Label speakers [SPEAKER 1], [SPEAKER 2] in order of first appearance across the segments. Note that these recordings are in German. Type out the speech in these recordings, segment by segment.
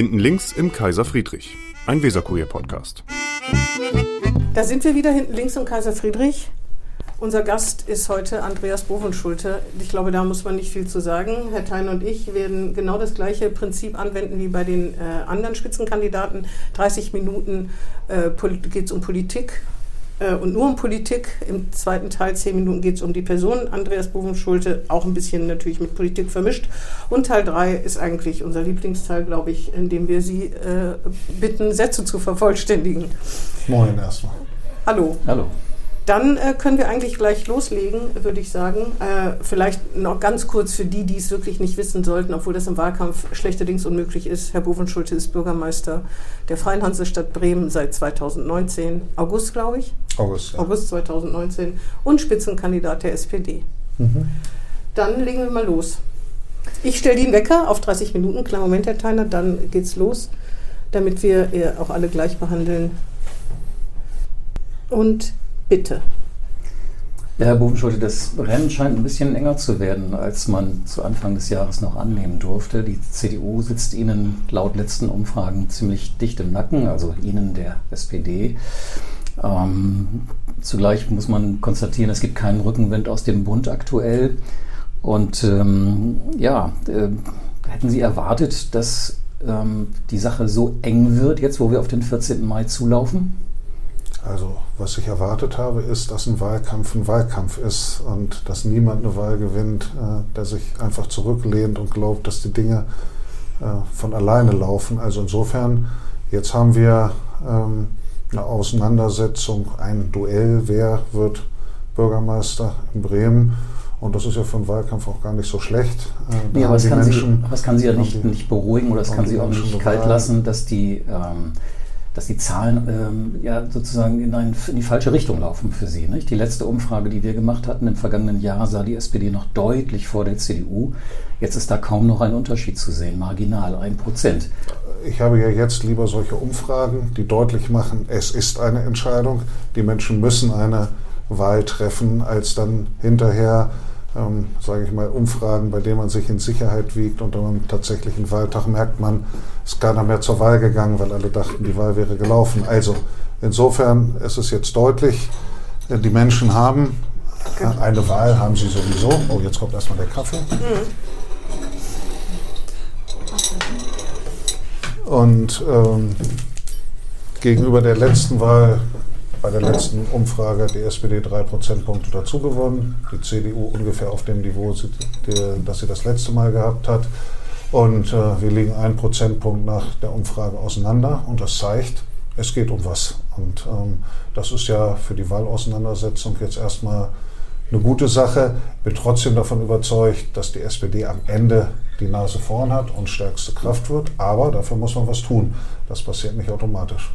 [SPEAKER 1] Hinten links im Kaiser Friedrich, ein Weserkurier-Podcast.
[SPEAKER 2] Da sind wir wieder hinten links im Kaiser Friedrich. Unser Gast ist heute Andreas Bovenschulte. Ich glaube, da muss man nicht viel zu sagen. Herr Thein und ich werden genau das gleiche Prinzip anwenden wie bei den äh, anderen Spitzenkandidaten. 30 Minuten äh, geht es um Politik äh, und nur um Politik. Im zweiten Teil, 10 Minuten, geht es um die Person Andreas Bovenschulte, auch ein bisschen natürlich mit Politik vermischt. Und Teil 3 ist eigentlich unser Lieblingsteil, glaube ich, in dem wir Sie äh, bitten, Sätze zu vervollständigen.
[SPEAKER 3] Moin erstmal.
[SPEAKER 2] Hallo.
[SPEAKER 4] Hallo.
[SPEAKER 2] Dann äh, können wir eigentlich gleich loslegen, würde ich sagen. Äh, vielleicht noch ganz kurz für die, die es wirklich nicht wissen sollten, obwohl das im Wahlkampf schlechterdings unmöglich ist. Herr Bovenschulte ist Bürgermeister der Freien Hansestadt Bremen seit 2019, August, glaube ich.
[SPEAKER 3] August. Ja.
[SPEAKER 2] August 2019 und Spitzenkandidat der SPD. Mhm. Dann legen wir mal los. Ich stelle den Wecker auf 30 Minuten, kleinen Moment, Herr Theiner, dann geht's los, damit wir äh, auch alle gleich behandeln. Und Bitte.
[SPEAKER 4] Ja, Herr Bovenschulte, das Rennen scheint ein bisschen enger zu werden, als man zu Anfang des Jahres noch annehmen durfte. Die CDU sitzt Ihnen laut letzten Umfragen ziemlich dicht im Nacken, also Ihnen der SPD. Ähm, zugleich muss man konstatieren, es gibt keinen Rückenwind aus dem Bund aktuell. Und ähm, ja, äh, hätten Sie erwartet, dass ähm, die Sache so eng wird, jetzt wo wir auf den 14. Mai zulaufen?
[SPEAKER 3] Also was ich erwartet habe, ist, dass ein Wahlkampf ein Wahlkampf ist und dass niemand eine Wahl gewinnt, äh, der sich einfach zurücklehnt und glaubt, dass die Dinge äh, von alleine laufen. Also insofern, jetzt haben wir ähm, eine Auseinandersetzung, ein Duell, wer wird Bürgermeister in Bremen. Und das ist ja für einen Wahlkampf auch gar nicht so schlecht.
[SPEAKER 4] Äh, nee, aber das kann, Menschen, Sie, das kann Sie ja nicht, nicht beruhigen oder das kann Sie auch nicht kalt lassen, dass die ähm, dass die Zahlen ähm, ja sozusagen in, ein, in, die falsche Richtung laufen für Sie. Nicht? Die letzte Umfrage, die wir gemacht hatten im vergangenen Jahr, sah die SPD noch deutlich vor der CDU. Jetzt ist da kaum noch ein Unterschied zu sehen, marginal, ein Prozent.
[SPEAKER 3] Ich habe ja jetzt lieber solche Umfragen, die deutlich machen, es ist eine Entscheidung. Die Menschen müssen eine Wahl treffen, als dann hinterher ähm, sage ich mal, Umfragen, bei denen man sich in Sicherheit wiegt und am tatsächlichen Wahltag merkt man, es ist keiner mehr zur Wahl gegangen, weil alle dachten, die Wahl wäre gelaufen. Also insofern ist es jetzt deutlich, äh, die Menschen haben äh, eine Wahl, haben sie sowieso. Oh, jetzt kommt erstmal der Kaffee. Und ähm, gegenüber der letzten Wahl bei der letzten Umfrage hat die SPD drei Prozentpunkte dazu gewonnen, die CDU ungefähr auf dem Niveau, das sie das letzte Mal gehabt hat. Und äh, wir liegen einen Prozentpunkt nach der Umfrage auseinander und das zeigt, es geht um was. Und ähm, das ist ja für die Wahlauseinandersetzung jetzt erstmal eine gute Sache. Bin trotzdem davon überzeugt, dass die SPD am Ende die Nase vorn hat und stärkste Kraft wird. Aber dafür muss man was tun. Das passiert nicht automatisch.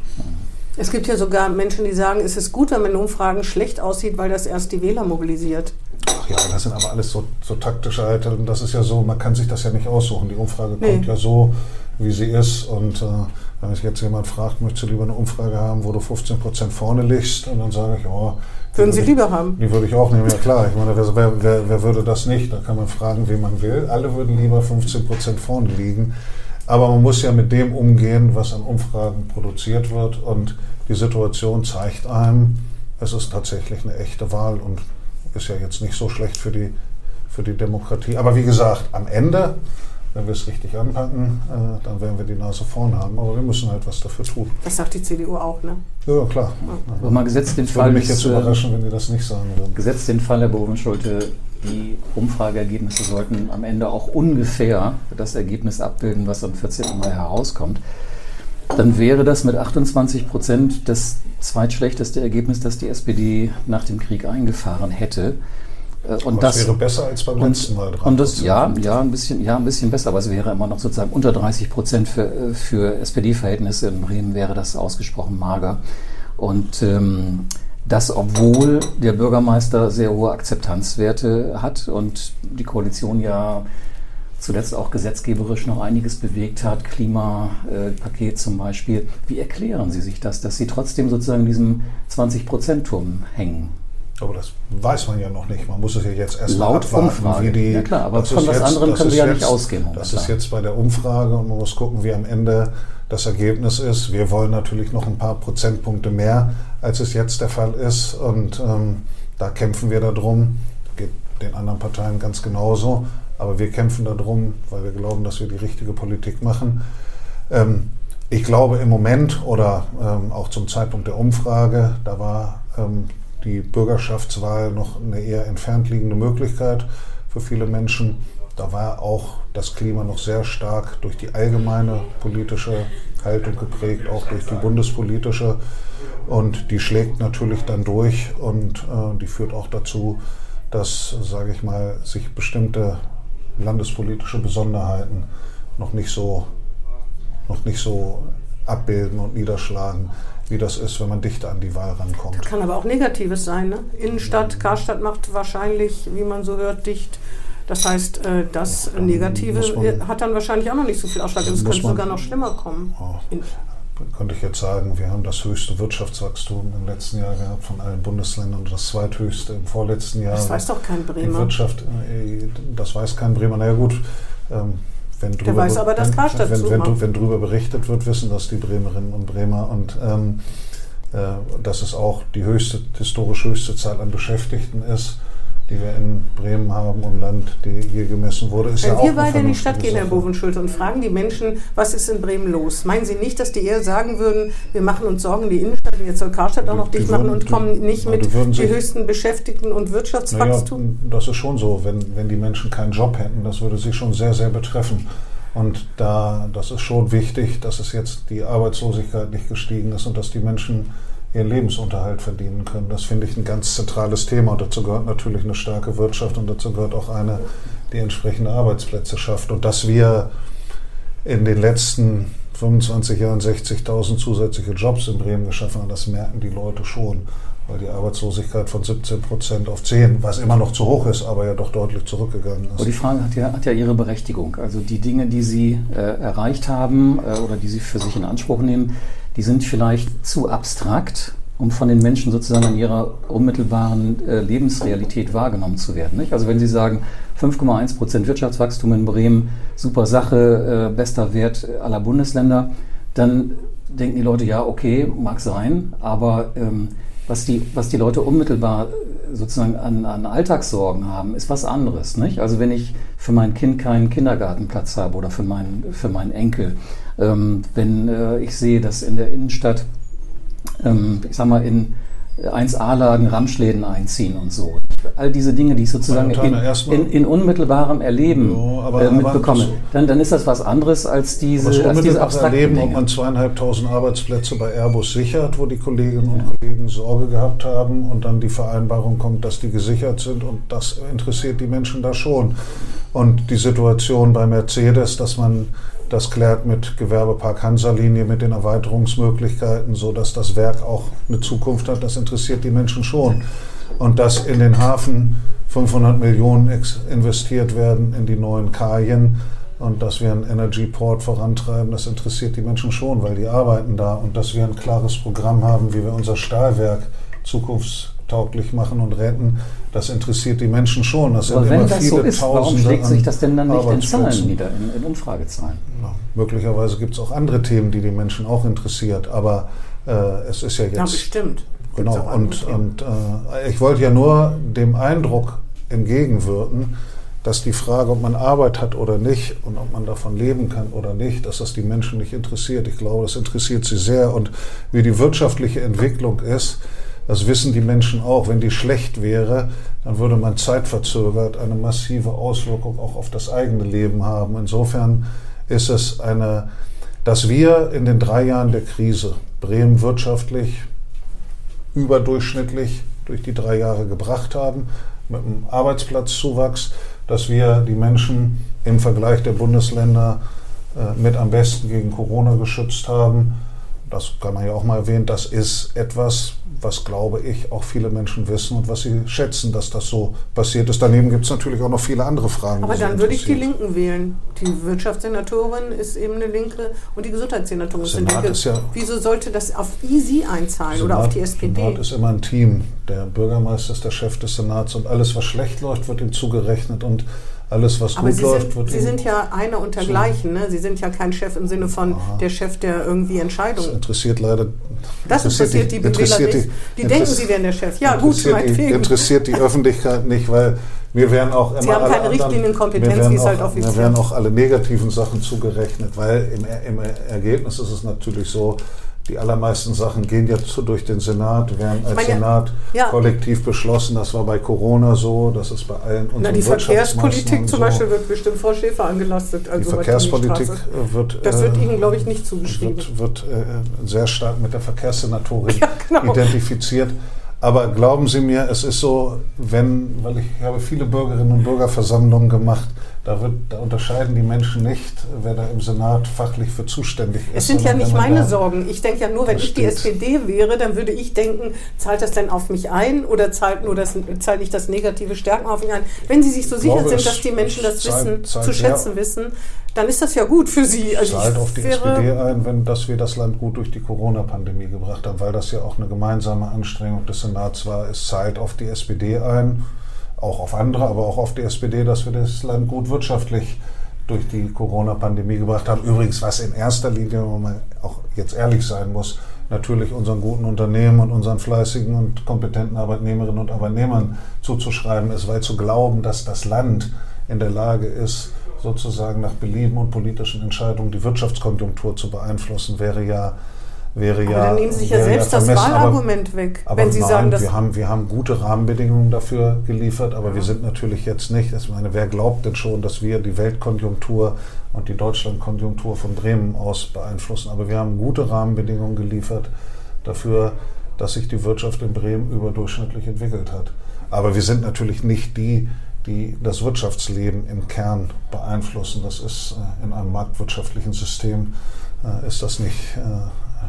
[SPEAKER 2] Es gibt ja sogar Menschen, die sagen, es ist gut, wenn man in Umfragen schlecht aussieht, weil das erst die Wähler mobilisiert.
[SPEAKER 3] Ach ja, das sind aber alles so, so taktische Alter. Das ist ja so, man kann sich das ja nicht aussuchen. Die Umfrage nee. kommt ja so, wie sie ist. Und äh, wenn mich jetzt jemand fragt, möchtest du lieber eine Umfrage haben, wo du 15 Prozent vorne liegst? Und dann sage ich, oh,
[SPEAKER 2] würden Sie lieber haben?
[SPEAKER 3] Die würde ich auch nehmen, ja klar. Ich meine, wer, wer, wer würde das nicht? Da kann man fragen, wie man will. Alle würden lieber 15 Prozent vorne liegen. Aber man muss ja mit dem umgehen, was an Umfragen produziert wird. Und die Situation zeigt einem, es ist tatsächlich eine echte Wahl und ist ja jetzt nicht so schlecht für die, für die Demokratie. Aber wie gesagt, am Ende, wenn wir es richtig anpacken, äh, dann werden wir die Nase vorn haben. Aber wir müssen halt was dafür tun.
[SPEAKER 2] Das sagt die CDU auch, ne?
[SPEAKER 3] Ja, klar.
[SPEAKER 4] Aber mal gesetzt den
[SPEAKER 3] ich
[SPEAKER 4] Fall.
[SPEAKER 3] Würde mich jetzt äh, überraschen, wenn die das nicht sagen würden.
[SPEAKER 4] Gesetzt den Fall, Herr Bovenschulte, die Umfrageergebnisse sollten am Ende auch ungefähr das Ergebnis abbilden, was am 14. Mai herauskommt. Dann wäre das mit 28 Prozent das zweitschlechteste Ergebnis, das die SPD nach dem Krieg eingefahren hätte.
[SPEAKER 3] Äh, und das, das, wäre besser als beim letzten Mal
[SPEAKER 4] dran. Und das, ja, ja, ein bisschen, ja, ein bisschen besser, aber es wäre immer noch sozusagen unter 30 Prozent für, äh, für SPD-Verhältnisse in Bremen wäre das ausgesprochen mager. Und ähm, das, obwohl der Bürgermeister sehr hohe Akzeptanzwerte hat und die Koalition ja zuletzt auch gesetzgeberisch noch einiges bewegt hat, Klimapaket zum Beispiel. Wie erklären Sie sich das, dass Sie trotzdem sozusagen in diesem 20-Prozent-Turm hängen?
[SPEAKER 3] Aber das weiß man ja noch nicht. Man muss es ja jetzt erst
[SPEAKER 4] Laut
[SPEAKER 3] abwarten,
[SPEAKER 4] Umfrage.
[SPEAKER 3] wie die.
[SPEAKER 4] Ja klar, aber von was
[SPEAKER 3] jetzt-
[SPEAKER 4] anderem können wir ja nicht
[SPEAKER 3] jetzt-
[SPEAKER 4] ausgehen
[SPEAKER 3] Das ist jetzt bei der Umfrage und man muss gucken, wie am Ende das Ergebnis ist. Wir wollen natürlich noch ein paar Prozentpunkte mehr, als es jetzt der Fall ist. Und ähm, da kämpfen wir darum. Geht den anderen Parteien ganz genauso. Aber wir kämpfen darum, weil wir glauben, dass wir die richtige Politik machen. Ähm, ich glaube im Moment oder ähm, auch zum Zeitpunkt der Umfrage, da war ähm, die Bürgerschaftswahl noch eine eher entfernt liegende Möglichkeit für viele Menschen. Da war auch das Klima noch sehr stark durch die allgemeine politische Haltung geprägt, auch durch die bundespolitische. Und die schlägt natürlich dann durch und äh, die führt auch dazu, dass, sage ich mal, sich bestimmte landespolitische Besonderheiten noch nicht so, noch nicht so abbilden und niederschlagen, wie das ist, wenn man dichter an die Wahl rankommt.
[SPEAKER 2] Kann aber auch Negatives sein. Ne? Innenstadt, Karstadt macht wahrscheinlich, wie man so hört, dicht. Das heißt, äh, das
[SPEAKER 3] Dann
[SPEAKER 2] Negative
[SPEAKER 3] man-
[SPEAKER 2] hat dann wahrscheinlich auch noch nicht so viel Ausschlag. Es könnte sogar noch schlimmer kommen.
[SPEAKER 3] Oh. Könnte ich jetzt sagen, wir haben das höchste Wirtschaftswachstum im letzten Jahr gehabt von allen Bundesländern und das zweithöchste im vorletzten Jahr.
[SPEAKER 2] Das weiß doch kein
[SPEAKER 3] Die
[SPEAKER 2] Bremer.
[SPEAKER 3] Wirtschaft, äh, das weiß kein Bremer. Na ja gut, ähm, wenn drüber,
[SPEAKER 2] weiß aber, dass
[SPEAKER 3] wenn,
[SPEAKER 2] Karstadt
[SPEAKER 3] wenn, wenn,
[SPEAKER 2] zumacht.
[SPEAKER 3] wenn drüber berichtet wird, wissen das die Bremerinnen und Bremer. Und ähm, äh, dass es auch die höchste, historisch höchste Zahl an Beschäftigten ist, die wir in Bremen haben und Land, die je gemessen wurde, ist
[SPEAKER 2] Wenn
[SPEAKER 3] ja auch
[SPEAKER 2] wir
[SPEAKER 3] eine
[SPEAKER 2] beide in die Stadt gehen, Herr. Bovenschulte, und fragen die Menschen, was ist in Bremen los? Meinen Sie nicht, dass die eher sagen würden, wir machen uns Sorgen, die Innenstadt, und jetzt soll Karstadt auch noch dicht machen und kommen nicht mit
[SPEAKER 3] die sich-
[SPEAKER 2] höchsten Beschäftigten und Wirtschaftswachstum?
[SPEAKER 3] das ist schon so. Wenn, wenn die Menschen keinen Job hätten, das würde sie schon sehr, sehr betreffen. Und da, das ist schon wichtig, dass es jetzt die Arbeitslosigkeit nicht gestiegen ist und dass die Menschen ihren Lebensunterhalt verdienen können. Das finde ich ein ganz zentrales Thema. Und dazu gehört natürlich eine starke Wirtschaft und dazu gehört auch eine, die entsprechende Arbeitsplätze schafft. Und dass wir in den letzten 25 Jahren 60.000 zusätzliche Jobs in Bremen geschaffen haben, das merken die Leute schon. Weil die Arbeitslosigkeit von 17 Prozent auf 10, was immer noch zu hoch ist, aber ja doch deutlich zurückgegangen
[SPEAKER 4] Aber die
[SPEAKER 3] ist.
[SPEAKER 4] Frage hat ja, hat ja ihre Berechtigung. Also die Dinge, die Sie äh, erreicht haben äh, oder die Sie für sich in Anspruch nehmen, die sind vielleicht zu abstrakt, um von den Menschen sozusagen in ihrer unmittelbaren äh, Lebensrealität wahrgenommen zu werden. Nicht? Also wenn Sie sagen, 5,1 Prozent Wirtschaftswachstum in Bremen, super Sache, äh, bester Wert aller Bundesländer, dann denken die Leute, ja, okay, mag sein, aber ähm, was, die, was die Leute unmittelbar sozusagen an, an Alltagssorgen haben, ist was anderes. Nicht? Also wenn ich für mein Kind keinen Kindergartenplatz habe oder für meinen, für meinen Enkel, ähm, wenn äh, ich sehe, dass in der Innenstadt, ähm, ich sag mal, in 1A-Lagen Ramschläden einziehen und so. All diese Dinge, die ich sozusagen in, in, in unmittelbarem Erleben
[SPEAKER 3] Ja, aber-
[SPEAKER 4] äh,
[SPEAKER 3] aber
[SPEAKER 4] mitbekomme,
[SPEAKER 3] das-
[SPEAKER 4] dann, dann ist das was anderes als diese,
[SPEAKER 3] Das
[SPEAKER 4] als diese abstrakten
[SPEAKER 3] Erleben, ob
[SPEAKER 4] Dinge.
[SPEAKER 3] man zweieinhalbtausend Arbeitsplätze bei Airbus sichert, wo die Kolleginnen und Kollegen Sorge gehabt haben und dann die Vereinbarung kommt, dass die gesichert sind und das interessiert die Menschen da schon. Und die Situation bei Mercedes, dass man das klärt mit Gewerbepark Hansa-Linie, mit den Erweiterungsmöglichkeiten, sodass das Werk auch eine Zukunft hat, das interessiert die Menschen schon. Und dass in den Hafen 500 Millionen ex- investiert werden in die neuen Kajen und dass wir einen Energy Port vorantreiben, das interessiert die Menschen schon, weil die arbeiten da und dass wir ein klares Programm haben, wie wir unser Stahlwerk zukunftstauglich machen und retten, das interessiert die Menschen schon. Das
[SPEAKER 4] Aber
[SPEAKER 3] sind
[SPEAKER 4] wenn
[SPEAKER 3] immer
[SPEAKER 4] das
[SPEAKER 3] viele
[SPEAKER 4] so ist, warum
[SPEAKER 3] Tausende
[SPEAKER 4] schlägt sich das denn dann nicht in Zahlen nieder, in, in Umfragezahlen?
[SPEAKER 3] Ja, möglicherweise gibt es auch andere Themen, die die Menschen auch interessiert, aber äh, es ist ja jetzt
[SPEAKER 2] Ja, bestimmt.
[SPEAKER 3] Genau, und, und äh, ich wollte ja nur dem Eindruck entgegenwirken, dass die Frage, ob man Arbeit hat oder nicht und ob man davon leben kann oder nicht, dass das die Menschen nicht interessiert. Ich glaube, das interessiert sie sehr. Und wie die wirtschaftliche Entwicklung ist, das wissen die Menschen auch. Wenn die schlecht wäre, dann würde man zeitverzögert eine massive Auswirkung auch auf das eigene Leben haben. Insofern ist es eine, dass wir in den drei Jahren der Krise Bremen wirtschaftlich überdurchschnittlich durch die drei Jahre gebracht haben, mit einem Arbeitsplatzzuwachs, dass wir die Menschen im Vergleich der Bundesländer äh, mit am besten gegen Corona geschützt haben, das kann man ja auch mal erwähnen, das ist etwas, was, glaube ich, auch viele Menschen wissen und was sie schätzen, dass das so passiert ist. Daneben gibt es natürlich auch noch viele andere Fragen.
[SPEAKER 2] Aber dann würde ich die Linken wählen. Die Wirtschaftssenatorin ist eben eine Linke und die Gesundheitssenatorin ist eine Linke. Ist ja Wieso sollte das auf Sie einzahlen Senat, oder auf die SPD?
[SPEAKER 3] Senat ist immer ein Team. Der Bürgermeister ist der Chef des Senats und alles, was schlecht läuft, wird ihm zugerechnet und alles, was
[SPEAKER 2] Aber
[SPEAKER 3] gut
[SPEAKER 2] Sie
[SPEAKER 3] läuft,
[SPEAKER 2] sind, Sie sind ja einer untergleichen. Ne? Sie sind ja kein Chef im Sinne von Aha. der Chef, der irgendwie Entscheidungen.
[SPEAKER 3] Das interessiert leider.
[SPEAKER 2] Das interessiert, die, die Wähler nicht. Die denken, sie wären der Chef. Ja, gut,
[SPEAKER 3] meinetwegen. Interessiert die Öffentlichkeit nicht, weil wir werden auch immer.
[SPEAKER 2] Sie haben keine Richtlinienkompetenz, wie es halt offiziell
[SPEAKER 3] Wir werden auch alle negativen Sachen zugerechnet, weil im, im Ergebnis ist es natürlich so, die allermeisten Sachen gehen jetzt so durch den Senat, werden als meine, Senat ja. kollektiv beschlossen. Das war bei Corona so, das ist bei allen
[SPEAKER 2] unseren Na, Die Verkehrspolitik zum Beispiel wird bestimmt Frau Schäfer angelastet.
[SPEAKER 3] Also die Verkehrspolitik wird...
[SPEAKER 2] Das wird äh, Ihnen, glaube ich, nicht zugeschrieben.
[SPEAKER 3] Wird, wird äh, sehr stark mit der Verkehrssenatorin ja, genau. identifiziert. Aber glauben Sie mir, es ist so, wenn, weil ich habe viele Bürgerinnen und Bürgerversammlungen gemacht, da, wird, da unterscheiden die Menschen nicht, wer da im Senat fachlich für zuständig ist.
[SPEAKER 2] Es sind ja nicht meine Sorgen. Ich denke ja nur, wenn ich die SPD wäre, dann würde ich denken, zahlt das denn auf mich ein oder zahlt nur das, zahlt nicht das negative Stärken auf mich ein? Wenn Sie sich so sicher glaube, sind, dass die Menschen das zahlt, wissen, zahlt, zu schätzen ja. wissen, dann ist das ja gut für Sie.
[SPEAKER 3] Also zahlt auf die SPD ein, wenn, dass wir das Land gut durch die Corona-Pandemie gebracht haben, weil das ja auch eine gemeinsame Anstrengung des Senats war. Es zahlt auf die SPD ein, auch auf andere, aber auch auf die SPD, dass wir das Land gut wirtschaftlich durch die Corona-Pandemie gebracht haben. Übrigens, was in erster Linie, wenn man auch jetzt ehrlich sein muss, natürlich unseren guten Unternehmen und unseren fleißigen und kompetenten Arbeitnehmerinnen und Arbeitnehmern zuzuschreiben ist, weil zu glauben, dass das Land in der Lage ist, sozusagen nach Belieben und politischen Entscheidungen die Wirtschaftskonjunktur zu beeinflussen, wäre ja wäre aber ja.
[SPEAKER 2] Dann nehmen Sie sich ja selbst ja das Wahlargument aber, weg,
[SPEAKER 3] aber wenn Sie nein, sagen, dass. Wir haben, wir haben gute Rahmenbedingungen dafür geliefert, aber ja. wir sind natürlich jetzt nicht. Ich meine, wer glaubt denn schon, dass wir die Weltkonjunktur und die Deutschlandkonjunktur von Bremen aus beeinflussen? Aber wir haben gute Rahmenbedingungen geliefert dafür, dass sich die Wirtschaft in Bremen überdurchschnittlich entwickelt hat. Aber wir sind natürlich nicht die, die das Wirtschaftsleben im Kern beeinflussen. Das ist äh, in einem marktwirtschaftlichen System äh, ist das nicht äh,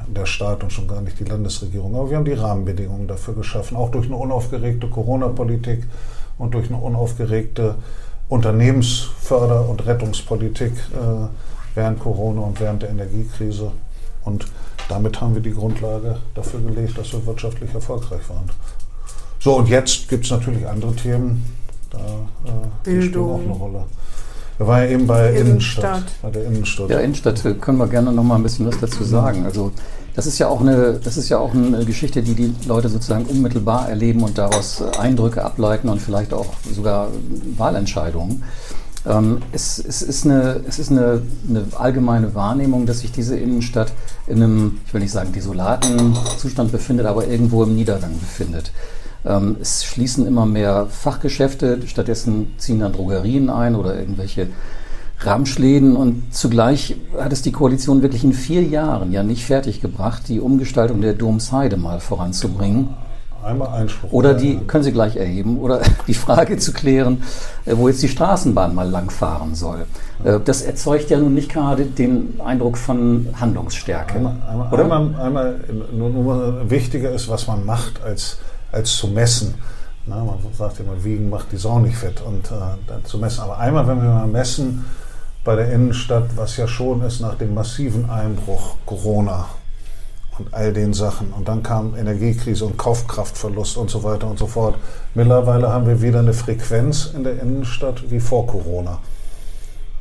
[SPEAKER 3] der Staat und schon gar nicht die Landesregierung. Aber wir haben die Rahmenbedingungen dafür geschaffen, auch durch eine unaufgeregte Corona-Politik und durch eine unaufgeregte Unternehmensförder- und Rettungspolitik während Corona und während der Energiekrise. Und damit haben wir die Grundlage dafür gelegt, dass wir wirtschaftlich erfolgreich waren. So, und jetzt gibt es natürlich andere Themen, da äh, spielen auch eine Rolle. Wir waren ja eben bei Innenstadt. Innenstadt. Bei der Innenstadt.
[SPEAKER 4] Ja, Innenstadt können wir gerne noch mal ein bisschen was dazu sagen. Also das ist ja auch eine, das ist ja auch eine Geschichte, die die Leute sozusagen unmittelbar erleben und daraus äh, Eindrücke ableiten und vielleicht auch sogar Wahlentscheidungen. Ähm, es, es, ist, eine, es ist eine, eine, allgemeine Wahrnehmung, dass sich diese Innenstadt in einem, ich will nicht sagen desolaten Zustand befindet, aber irgendwo im Niedergang befindet. Ähm, es schließen immer mehr Fachgeschäfte, stattdessen ziehen dann Drogerien ein oder irgendwelche Ramschläden und zugleich hat es die Koalition wirklich in vier Jahren ja nicht fertiggebracht, die Umgestaltung der Domsheide mal voranzubringen.
[SPEAKER 3] Einmal Einspruch.
[SPEAKER 4] Oder die können Sie gleich erheben, oder die Frage zu klären, äh, wo jetzt die Straßenbahn mal langfahren soll. Äh, das erzeugt ja nun nicht gerade den Eindruck von Handlungsstärke.
[SPEAKER 3] Einmal, einmal, oder? einmal, einmal nur, nur wichtiger ist, was man macht, als als zu messen. Na, man sagt immer, wiegen macht die Sau nicht fett und äh, zu messen. Aber einmal, wenn wir mal messen bei der Innenstadt, was ja schon ist nach dem massiven Einbruch Corona und all den Sachen. Und dann kam Energiekrise und Kaufkraftverlust und so weiter und so fort. Mittlerweile haben wir wieder eine Frequenz in der Innenstadt wie vor Corona.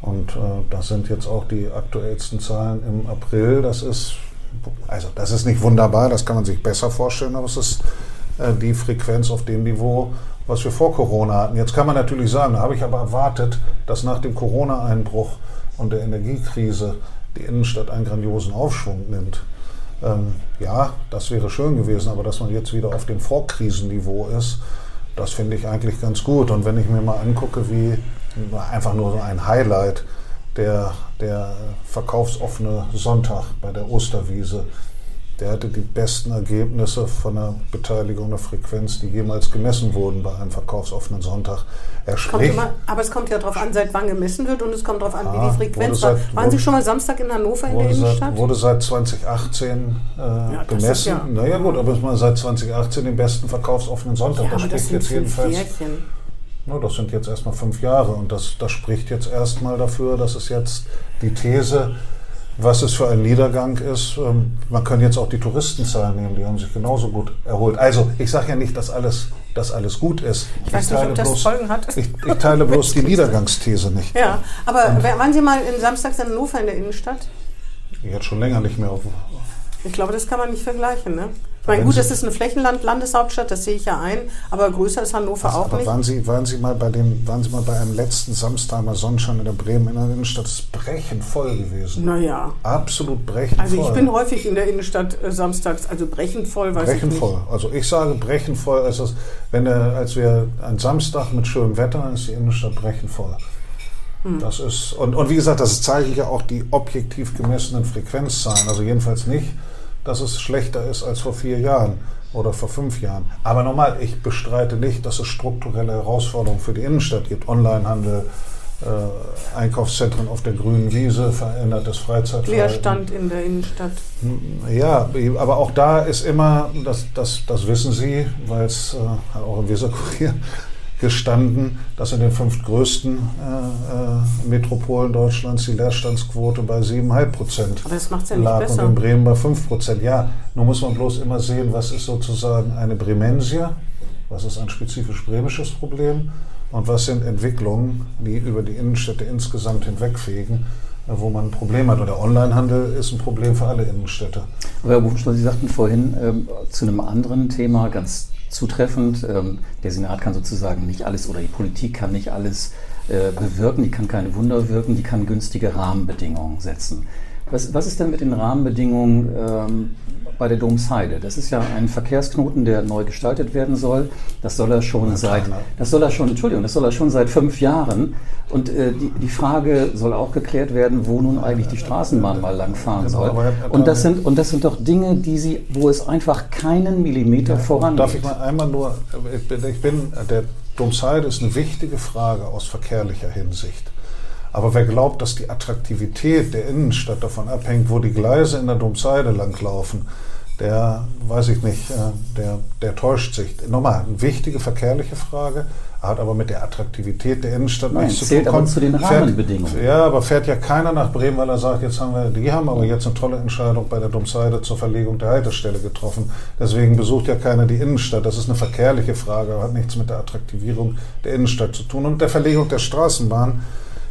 [SPEAKER 3] Und äh, das sind jetzt auch die aktuellsten Zahlen im April. Das ist, also das ist nicht wunderbar, das kann man sich besser vorstellen, aber es ist die Frequenz auf dem Niveau, was wir vor Corona hatten. Jetzt kann man natürlich sagen, da habe ich aber erwartet, dass nach dem Corona-Einbruch und der Energiekrise die Innenstadt einen grandiosen Aufschwung nimmt. Ähm, ja, das wäre schön gewesen, aber dass man jetzt wieder auf dem Vorkrisenniveau ist, das finde ich eigentlich ganz gut. Und wenn ich mir mal angucke, wie einfach nur so ein Highlight, der, der verkaufsoffene Sonntag bei der Osterwiese, der hatte die besten Ergebnisse von der Beteiligung der Frequenz, die jemals gemessen wurden bei einem verkaufsoffenen Sonntag.
[SPEAKER 2] Er spricht, immer, aber es kommt ja darauf an, seit wann gemessen wird und es kommt darauf an, ah, wie die Frequenz war. Seit, Waren Sie schon mal Samstag in Hannover in der Innenstadt?
[SPEAKER 3] Seit, wurde seit 2018 äh, ja, gemessen. Ja, naja gut, aber es war seit 2018 den besten verkaufsoffenen Sonntag. Ja,
[SPEAKER 2] das spricht jetzt jedenfalls.
[SPEAKER 3] No, das sind jetzt erstmal fünf Jahre und das, das spricht jetzt erstmal dafür, dass es jetzt die These was es für ein Niedergang ist. Ähm, man kann jetzt auch die Touristenzahlen nehmen, die haben sich genauso gut erholt. Also ich sage ja nicht, dass alles, dass alles gut ist.
[SPEAKER 2] Ich, ich weiß nicht, ob das bloß, Folgen hat.
[SPEAKER 3] Ich, ich teile bloß die Niedergangsthese nicht.
[SPEAKER 2] Ja, aber Und, waren Sie mal in Samstags in Hannover in der Innenstadt?
[SPEAKER 3] Jetzt schon länger nicht mehr. Auf,
[SPEAKER 2] ich glaube, das kann man nicht vergleichen, ne? Ich meine, gut, das ist eine Flächenland-Landeshauptstadt, das sehe ich ja ein, aber größer ist Hannover also, auch aber nicht.
[SPEAKER 3] Waren Sie, waren, Sie mal bei dem, waren Sie mal bei einem letzten Samstager Sonnenschein in der Bremen in der Innenstadt? Das ist brechend voll gewesen.
[SPEAKER 2] Naja.
[SPEAKER 3] Absolut brechend
[SPEAKER 2] also voll. Also ich bin häufig in der Innenstadt äh, samstags, also brechend voll, weiß
[SPEAKER 3] brechend
[SPEAKER 2] ich
[SPEAKER 3] nicht. voll. Also ich sage brechend voll, als, das, wenn der, als wir ein Samstag mit schönem Wetter, ist die Innenstadt brechend voll. Hm. Das ist, und, und wie gesagt, das zeigen ja auch die objektiv gemessenen Frequenzzahlen. Also jedenfalls nicht dass es schlechter ist als vor vier Jahren oder vor fünf Jahren. Aber nochmal, ich bestreite nicht, dass es strukturelle Herausforderungen für die Innenstadt gibt. Onlinehandel, äh, Einkaufszentren auf der grünen Wiese, verändertes Freizeitverhalten.
[SPEAKER 2] Leerstand in der Innenstadt.
[SPEAKER 3] Ja, aber auch da ist immer, das, das, das wissen Sie, weil es äh, auch im Weserkurier gestanden, dass in den fünf größten äh, äh, Metropolen Deutschlands die Leerstandsquote bei 7,5 Prozent
[SPEAKER 2] ja
[SPEAKER 3] lag
[SPEAKER 2] besser.
[SPEAKER 3] und in Bremen bei 5 Prozent. Ja, nun muss man bloß immer sehen, was ist sozusagen eine Bremensia, was ist ein spezifisch bremisches Problem und was sind Entwicklungen, die über die Innenstädte insgesamt hinwegfegen äh, wo man ein Problem hat. Und der Onlinehandel ist ein Problem für alle Innenstädte.
[SPEAKER 4] Aber Herr Buchenschloss, Sie sagten vorhin ähm, zu einem anderen Thema ganz zutreffend. Ähm, der Senat kann sozusagen nicht alles oder die Politik kann nicht alles äh, bewirken, die kann keine Wunder wirken, die kann günstige Rahmenbedingungen setzen. Was, was ist denn mit den Rahmenbedingungen ähm, bei der Domsheide? Das ist ja ein Verkehrsknoten, der neu gestaltet werden soll. Das soll er schon seit, das soll er schon, Entschuldigung, das soll er schon seit fünf Jahren. Und äh, die, die Frage soll auch geklärt werden, wo nun eigentlich die Straßenbahn mal langfahren soll. Und das sind, und das sind doch Dinge, die sie, wo es einfach keinen Millimeter ja, vorangeht.
[SPEAKER 3] Darf ich mal einmal nur, ich bin, ich bin der Domsheide ist eine wichtige Frage aus verkehrlicher Hinsicht. Aber wer glaubt, dass die Attraktivität der Innenstadt davon abhängt, wo die Gleise in der Domseide langlaufen, der, weiß ich nicht, äh, der, der täuscht sich. Nochmal, eine wichtige verkehrliche Frage, hat aber mit der Attraktivität der Innenstadt
[SPEAKER 4] Nein, nichts zu tun. aber zu den Rahmenbedingungen.
[SPEAKER 3] Fährt, ja, aber fährt ja keiner nach Bremen, weil er sagt, jetzt haben wir, die haben aber jetzt eine tolle Entscheidung bei der Domseide zur Verlegung der Haltestelle getroffen. Deswegen besucht ja keiner die Innenstadt. Das ist eine verkehrliche Frage, hat nichts mit der Attraktivierung der Innenstadt zu tun. Und der Verlegung der Straßenbahn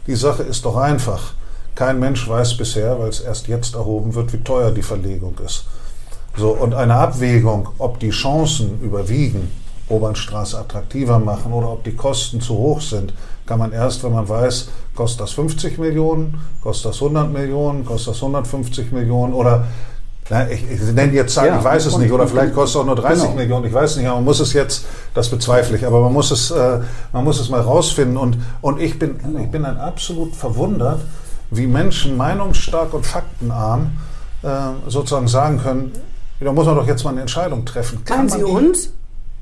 [SPEAKER 3] die Sache ist doch einfach. Kein Mensch weiß bisher, weil es erst jetzt erhoben wird, wie teuer die Verlegung ist. So, und eine Abwägung, ob die Chancen überwiegen, Obernstraße attraktiver machen oder ob die Kosten zu hoch sind, kann man erst, wenn man weiß, kostet das 50 Millionen, kostet das 100 Millionen, kostet das 150 Millionen oder na, ich, ich nenne jetzt Zahlen, ja, ich weiß es nicht, oder vielleicht kostet es auch nur 30 genau. Millionen, ich weiß nicht, aber man muss es jetzt, das bezweifle ich, aber man muss es, äh, man muss es mal rausfinden. Und, und ich, bin, genau. ich bin dann absolut verwundert, wie Menschen meinungsstark und faktenarm äh, sozusagen sagen können, da muss man doch jetzt mal eine Entscheidung treffen.
[SPEAKER 2] Kann Meinen Sie uns?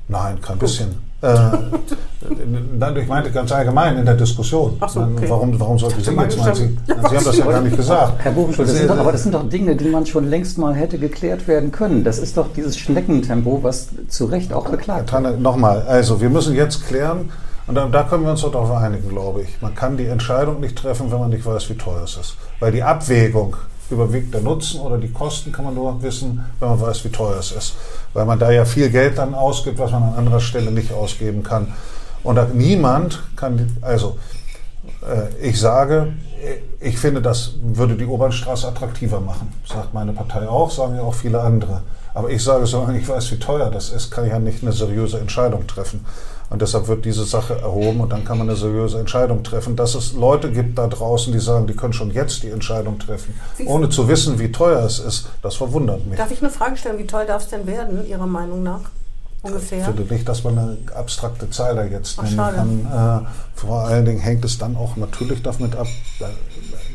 [SPEAKER 3] Nein, kein bisschen. Äh, ich meinte ganz allgemein in der Diskussion.
[SPEAKER 2] Ach so, okay.
[SPEAKER 3] warum, warum sollte Sie jetzt meinen? Sie, Sie haben das ja gar nicht gesagt.
[SPEAKER 4] Herr Buchenschul, das sind doch, aber das sind doch Dinge, die man schon längst mal hätte geklärt werden können. Das ist doch dieses Schneckentempo, was zu Recht auch beklagt wird.
[SPEAKER 3] Nochmal, also wir müssen jetzt klären, und da, da können wir uns doch darauf einigen, glaube ich. Man kann die Entscheidung nicht treffen, wenn man nicht weiß, wie teuer es ist. Weil die Abwägung überwiegt der Nutzen oder die Kosten, kann man nur wissen, wenn man weiß, wie teuer es ist. Weil man da ja viel Geld dann ausgibt, was man an anderer Stelle nicht ausgeben kann. Und niemand kann, also äh, ich sage, ich finde, das würde die Obernstraße attraktiver machen. Sagt meine Partei auch, sagen ja auch viele andere. Aber ich sage, solange ich weiß, wie teuer das ist, kann ich ja nicht eine seriöse Entscheidung treffen. Und deshalb wird diese Sache erhoben und dann kann man eine seriöse Entscheidung treffen. Dass es Leute gibt da draußen, die sagen, die können schon jetzt die Entscheidung treffen, ohne zu wissen, wie teuer es ist, das verwundert mich.
[SPEAKER 2] Darf ich eine Frage stellen? Wie teuer darf es denn werden, Ihrer Meinung nach? Ungefähr? Ich
[SPEAKER 3] finde nicht, dass man eine abstrakte Zahl da jetzt Ach, nennen kann. Äh, vor allen Dingen hängt es dann auch natürlich damit ab,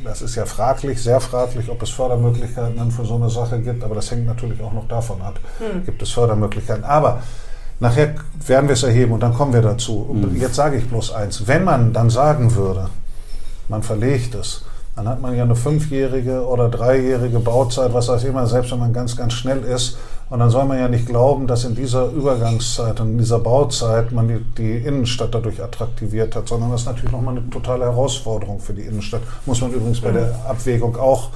[SPEAKER 3] das ist ja fraglich, sehr fraglich, ob es Fördermöglichkeiten dann für so eine Sache gibt, aber das hängt natürlich auch noch davon ab.
[SPEAKER 2] Hm.
[SPEAKER 3] Gibt es Fördermöglichkeiten? Aber nachher werden wir es erheben und dann kommen wir dazu. Und
[SPEAKER 4] Mhm.
[SPEAKER 3] Jetzt sage ich bloß eins. Wenn man dann sagen würde, man verlegt es, dann hat man ja eine fünfjährige oder dreijährige Bauzeit, was weiß ich immer, selbst wenn man ganz, ganz schnell ist. Und dann soll man ja nicht glauben, dass in dieser Übergangszeit und in dieser Bauzeit man die, die Innenstadt dadurch attraktiviert hat, sondern das ist natürlich nochmal eine totale Herausforderung für die Innenstadt. Muss man übrigens bei der Abwägung auch,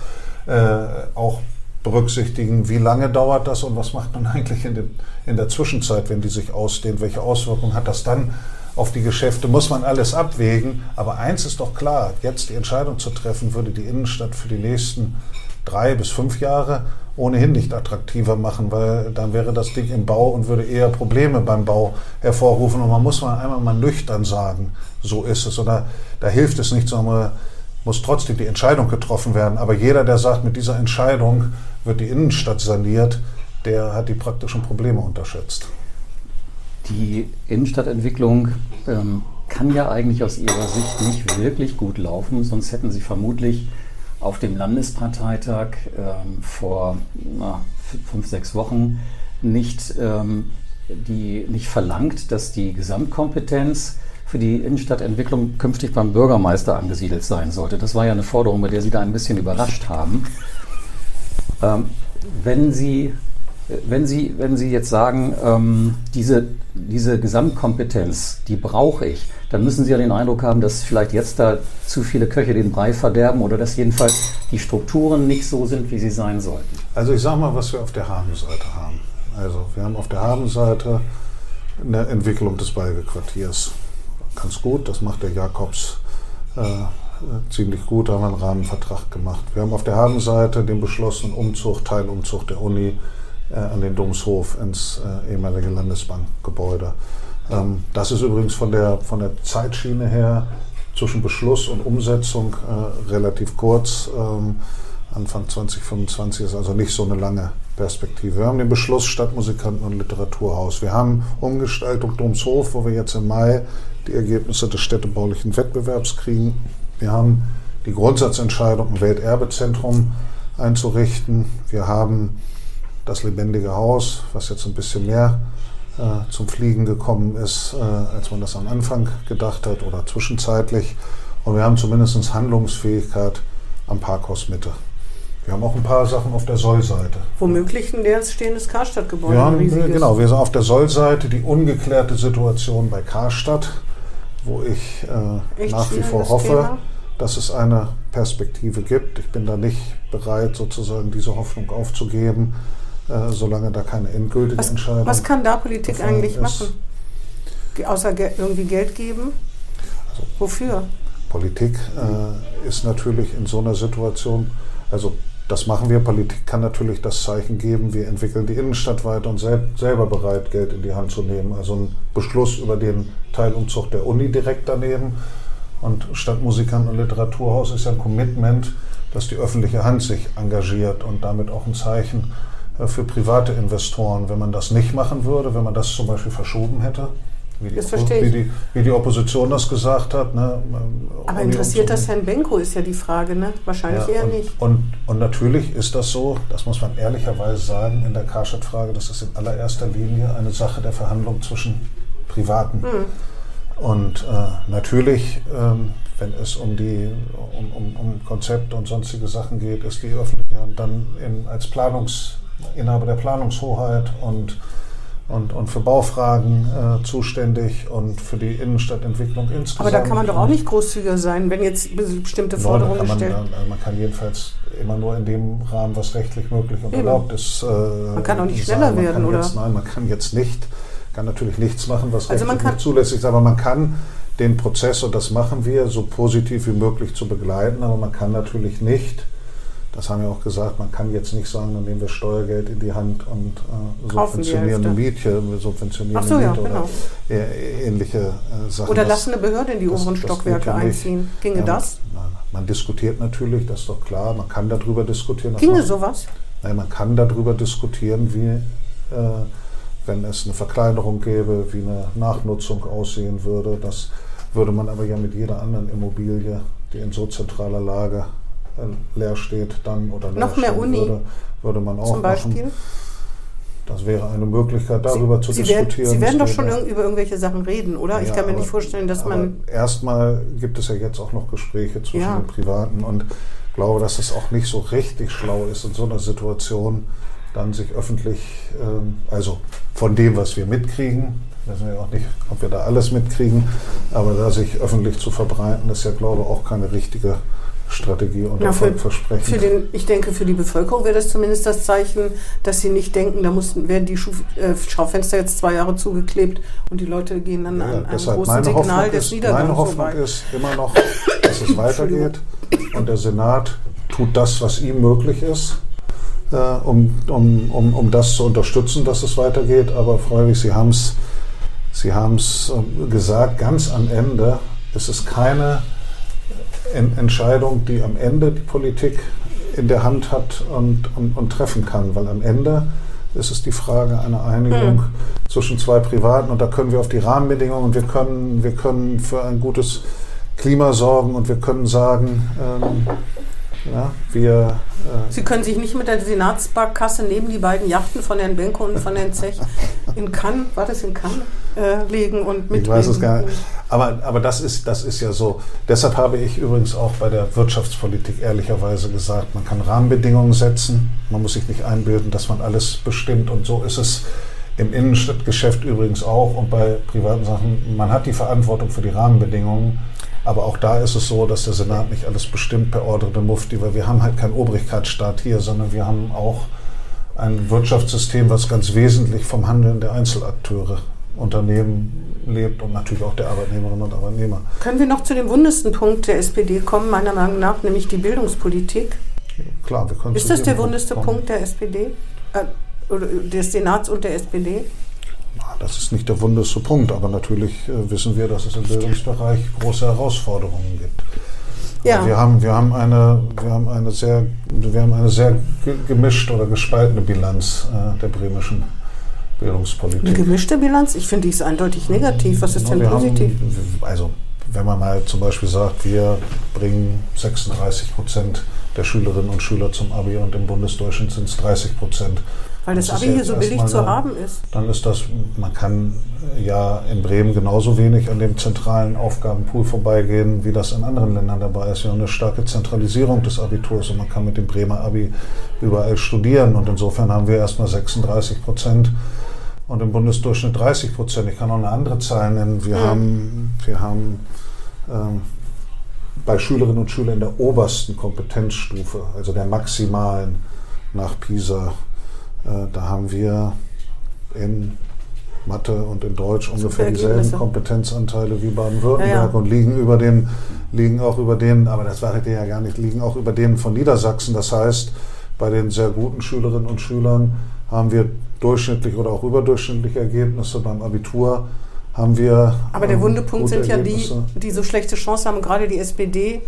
[SPEAKER 3] äh, auch berücksichtigen, wie lange dauert das und was macht man eigentlich in, den, in der Zwischenzeit, wenn die sich ausdehnt, welche Auswirkungen hat das dann auf die Geschäfte, muss man alles abwägen. Aber eins ist doch klar, jetzt die Entscheidung zu treffen, würde die Innenstadt für die nächsten drei bis fünf Jahre ohnehin nicht attraktiver machen, weil dann wäre das Ding im Bau und würde eher Probleme beim Bau hervorrufen. Und man muss mal einmal mal nüchtern sagen, so ist es. Oder da hilft es nicht, sondern muss trotzdem die Entscheidung getroffen werden. Aber jeder, der sagt, mit dieser Entscheidung wird die Innenstadt saniert, der hat die praktischen Probleme unterschätzt.
[SPEAKER 4] Die Innenstadtentwicklung ähm, kann ja eigentlich aus Ihrer Sicht nicht wirklich gut laufen, sonst hätten Sie vermutlich auf dem Landesparteitag ähm, vor na, fünf, sechs Wochen nicht, ähm, die, nicht verlangt, dass die Gesamtkompetenz für die Innenstadtentwicklung künftig beim Bürgermeister angesiedelt sein sollte. Das war ja eine Forderung, bei der Sie da ein bisschen überrascht haben. Ähm, wenn Sie wenn Sie, wenn Sie jetzt sagen, ähm, diese, diese Gesamtkompetenz, die brauche ich, dann müssen Sie ja den Eindruck haben, dass vielleicht jetzt da zu viele Köche den Brei verderben oder dass jedenfalls die Strukturen nicht so sind, wie sie sein sollten.
[SPEAKER 3] Also ich sage mal, was wir auf der Habenseite haben. Also wir haben auf der Habenseite eine Entwicklung des Balgequartiers. Ganz gut, das macht der Jakobs äh, ziemlich gut, haben wir einen Rahmenvertrag gemacht. Wir haben auf der Habenseite den beschlossenen Umzug, Teilumzug der Uni äh, an den Domshof ins äh, ehemalige Landesbankgebäude. Ähm, das ist übrigens von der, von der Zeitschiene her zwischen Beschluss und Umsetzung äh, relativ kurz. Ähm, Anfang 2025 ist also nicht so eine lange Perspektive. Wir haben den Beschluss Stadtmusikanten und Literaturhaus. Wir haben Umgestaltung Domshof, wo wir jetzt im Mai die Ergebnisse des städtebaulichen Wettbewerbs kriegen. Wir haben die Grundsatzentscheidung, ein Welterbezentrum einzurichten. Wir haben das lebendige Haus, was jetzt ein bisschen mehr äh, zum Fliegen gekommen ist, äh, als man das am Anfang gedacht hat oder zwischenzeitlich. Und wir haben zumindest Handlungsfähigkeit am Parkhaus Mitte. Wir haben auch ein paar Sachen auf der Sollseite.
[SPEAKER 2] Womöglich ein leer stehendes Karstadtgebäude. Riesiges.
[SPEAKER 3] genau, wir sind auf der Sollseite die ungeklärte Situation bei Karstadt, wo ich äh, nach wie vor hoffe,
[SPEAKER 2] Thema.
[SPEAKER 3] dass es eine Perspektive gibt. Ich bin da nicht bereit, sozusagen diese Hoffnung aufzugeben, äh, solange da keine endgültige
[SPEAKER 2] Was,
[SPEAKER 3] Entscheidung
[SPEAKER 2] was kann da Politik eigentlich
[SPEAKER 3] ist.
[SPEAKER 2] machen? Außer ge irgendwie Geld geben?
[SPEAKER 3] Also
[SPEAKER 2] Wofür?
[SPEAKER 3] Politik äh, ist natürlich in so einer Situation, also das machen wir. Politik kann natürlich das Zeichen geben, wir entwickeln die Innenstadt weiter und sel selber bereit, Geld in die Hand zu nehmen. Also ein Beschluss über den Teilumzug der Uni direkt daneben. Und Stadtmusikern und Literaturhaus ist ja ein Commitment, dass die öffentliche Hand sich engagiert und damit auch ein Zeichen äh, für private Investoren. Wenn man das nicht machen würde, wenn man das zum Beispiel verschoben hätte, wie die,
[SPEAKER 2] Das verstehe
[SPEAKER 3] wie
[SPEAKER 2] ich.
[SPEAKER 3] die, wie die Opposition das gesagt hat. Ne,
[SPEAKER 2] Aber
[SPEAKER 3] Uni
[SPEAKER 2] interessiert das Herrn Benko, ist ja die Frage, ne? Wahrscheinlich
[SPEAKER 3] ja,
[SPEAKER 2] eher
[SPEAKER 3] und,
[SPEAKER 2] nicht.
[SPEAKER 3] Und, und natürlich ist das so, das muss man ehrlicherweise sagen, in der Karstadt-Frage, das ist in allererster Linie eine Sache der Verhandlung zwischen Privaten.
[SPEAKER 2] Hm.
[SPEAKER 3] Und äh, natürlich, ähm, wenn es um die um, um, um Konzepte und sonstige Sachen geht, ist die öffentliche Hand dann in, als Planungsinhaber der Planungshoheit und und, und für Baufragen äh, zuständig und für die Innenstadtentwicklung insgesamt.
[SPEAKER 2] Aber da kann man doch auch nicht großzügiger sein, wenn jetzt be- bestimmte Forderungen
[SPEAKER 3] kann man,
[SPEAKER 2] gestellt
[SPEAKER 3] also man kann jedenfalls immer nur in dem Rahmen, was rechtlich möglich und
[SPEAKER 2] Eben.
[SPEAKER 3] erlaubt ist. Äh,
[SPEAKER 2] Man kann auch nicht schneller werden, oder?
[SPEAKER 3] Jetzt, nein, man kann jetzt nicht, kann natürlich nichts machen, was
[SPEAKER 2] Also
[SPEAKER 3] rechtlich nicht zulässig ist, aber man kann den Prozess, und das machen wir, so positiv wie möglich zu begleiten, aber man kann natürlich nicht, das haben wir auch gesagt, man kann jetzt nicht sagen, dann nehmen wir Steuergeld in die Hand und äh, subventionieren eine. Miete, wir subventionieren
[SPEAKER 2] so,
[SPEAKER 3] eine
[SPEAKER 2] ja,
[SPEAKER 3] Miete
[SPEAKER 2] genau.
[SPEAKER 3] oder äh, ähnliche äh, Sachen.
[SPEAKER 2] Oder lassen eine Behörde in die oberen Stockwerke
[SPEAKER 3] ja
[SPEAKER 2] einziehen. Ginge
[SPEAKER 3] Ja,
[SPEAKER 2] das?
[SPEAKER 3] Nein, man diskutiert natürlich, das ist doch klar, man kann darüber diskutieren.
[SPEAKER 2] Ginge
[SPEAKER 3] macht-
[SPEAKER 2] sowas?
[SPEAKER 3] Nein, man kann darüber diskutieren, wie, äh, wenn es eine Verkleinerung gäbe, wie eine Nachnutzung aussehen würde. Das würde man aber ja mit jeder anderen Immobilie, die in so zentraler Lage leer steht, dann oder leer
[SPEAKER 2] Noch mehr Uni
[SPEAKER 3] würde, würde man auch
[SPEAKER 2] Zum Beispiel.
[SPEAKER 3] machen. Das wäre eine Möglichkeit, darüber zu
[SPEAKER 2] Sie werden,
[SPEAKER 3] diskutieren.
[SPEAKER 2] Sie werden doch schon irg- über irgendwelche Sachen reden, oder? ich
[SPEAKER 3] Ja,
[SPEAKER 2] kann mir
[SPEAKER 3] aber-
[SPEAKER 2] nicht vorstellen, dass man.
[SPEAKER 3] Erstmal gibt es ja jetzt auch noch Gespräche zwischen
[SPEAKER 2] Ja.
[SPEAKER 3] den Privaten und glaube, dass es auch nicht so richtig schlau ist, in so einer Situation dann sich öffentlich, ähm, also von dem, was wir mitkriegen, wissen wir ja auch nicht, ob wir da alles mitkriegen, aber da sich öffentlich zu verbreiten, ist ja, glaube ich, auch keine richtige Strategie und
[SPEAKER 2] Na, für,
[SPEAKER 3] Erfolgversprechen.
[SPEAKER 2] für den, ich denke, für die Bevölkerung wäre das zumindest das Zeichen, dass sie nicht denken, da mussten, werden die Schu äh, Schaufenster jetzt zwei Jahre zugeklebt und die Leute gehen dann
[SPEAKER 3] Ja,
[SPEAKER 2] an einem großen Signal des
[SPEAKER 3] ist,
[SPEAKER 2] Niedergangs
[SPEAKER 3] meine Hoffnung
[SPEAKER 2] vorbei.
[SPEAKER 3] ist immer noch, dass es weitergeht und der Senat tut das, was ihm möglich ist, äh, um, um, um, um das zu unterstützen, dass es weitergeht. Aber freilich, Sie haben es Sie haben's, ähm, gesagt, ganz am Ende ist es keine En- Entscheidung, die am Ende die Politik in der Hand hat und, und, und treffen kann, weil am Ende ist es die Frage einer Einigung
[SPEAKER 2] Hm.
[SPEAKER 3] zwischen zwei Privaten und da können wir auf die Rahmenbedingungen und wir können, wir können für ein gutes Klima sorgen und wir können sagen, ähm, ja, wir äh,
[SPEAKER 2] Sie können sich nicht mit der Senatsbarkasse neben die beiden Yachten von Herrn Benko und von Herrn Zech in Cannes, war das in Cannes, äh, legen und mit
[SPEAKER 3] Ich weiß es gar nicht. Aber, aber das, ist, das ist ja so. Deshalb habe ich übrigens auch bei der Wirtschaftspolitik ehrlicherweise gesagt, man kann Rahmenbedingungen setzen. Man muss sich nicht einbilden, dass man alles bestimmt. Und so ist es im Innenstadtgeschäft übrigens auch und bei privaten Sachen. Man hat die Verantwortung für die Rahmenbedingungen. Aber auch da ist es so, dass der Senat nicht alles bestimmt per Ordre de Mufti, weil wir haben halt keinen Obrigkeitsstaat hier, sondern wir haben auch ein Wirtschaftssystem, was ganz wesentlich vom Handeln der Einzelakteure, Unternehmen lebt und natürlich auch der Arbeitnehmerinnen und Arbeitnehmer.
[SPEAKER 2] Können wir noch zu dem wundesten Punkt der SPD kommen, meiner Meinung nach, nämlich die Bildungspolitik?
[SPEAKER 3] Klar, wir können
[SPEAKER 2] Ist das der wundeste. Punkt der SPD? Äh, oder des Senats und der SPD?
[SPEAKER 3] Das ist nicht der wundeste Punkt, aber natürlich äh, wissen wir, dass es im Bildungsbereich große Herausforderungen gibt.
[SPEAKER 2] Ja.
[SPEAKER 3] Wir haben, wir haben eine, wir haben eine sehr, wir haben eine sehr ge- gemischt oder gespaltene Bilanz äh, der bremischen Bildungspolitik.
[SPEAKER 2] Eine gemischte Bilanz? Ich finde, die ist eindeutig negativ. Was ist
[SPEAKER 3] Ja,
[SPEAKER 2] denn positiv?
[SPEAKER 3] Haben, also, wenn man mal zum Beispiel sagt, wir bringen 36 Prozent der Schülerinnen und Schüler zum Abi und im Bundesdeutschland sind es 30 Prozent.
[SPEAKER 2] Weil das
[SPEAKER 3] das
[SPEAKER 2] Abi hier
[SPEAKER 3] jetzt
[SPEAKER 2] so billig zu haben ist.
[SPEAKER 3] Dann ist das, man kann ja in Bremen genauso wenig an dem zentralen Aufgabenpool vorbeigehen, wie das in anderen Ländern dabei ist. Wir haben eine starke Zentralisierung des Abiturs und man kann mit dem Bremer Abi überall studieren. Und insofern haben wir erstmal 36 Prozent und im Bundesdurchschnitt 30 Prozent. Ich kann auch eine andere Zahl nennen. Wir
[SPEAKER 2] Mhm.
[SPEAKER 3] haben, wir haben ähm, bei Schülerinnen und Schülern in der obersten Kompetenzstufe, also der maximalen nach PISA, da haben wir in Mathe und in Deutsch ungefähr dieselben
[SPEAKER 2] Ergebnisse.
[SPEAKER 3] Kompetenzanteile wie Baden-Württemberg
[SPEAKER 2] Ja, ja.
[SPEAKER 3] und liegen über den, liegen auch über den, aber das war ja gar nicht, liegen auch über denen von Niedersachsen. Das heißt, bei den sehr guten Schülerinnen und Schülern haben wir durchschnittlich oder auch überdurchschnittliche Ergebnisse. Beim Abitur haben wir.
[SPEAKER 2] Aber der
[SPEAKER 3] ähm,
[SPEAKER 2] wunde Punkt
[SPEAKER 3] gute
[SPEAKER 2] sind ja die, die so schlechte Chancen haben, gerade die SPD,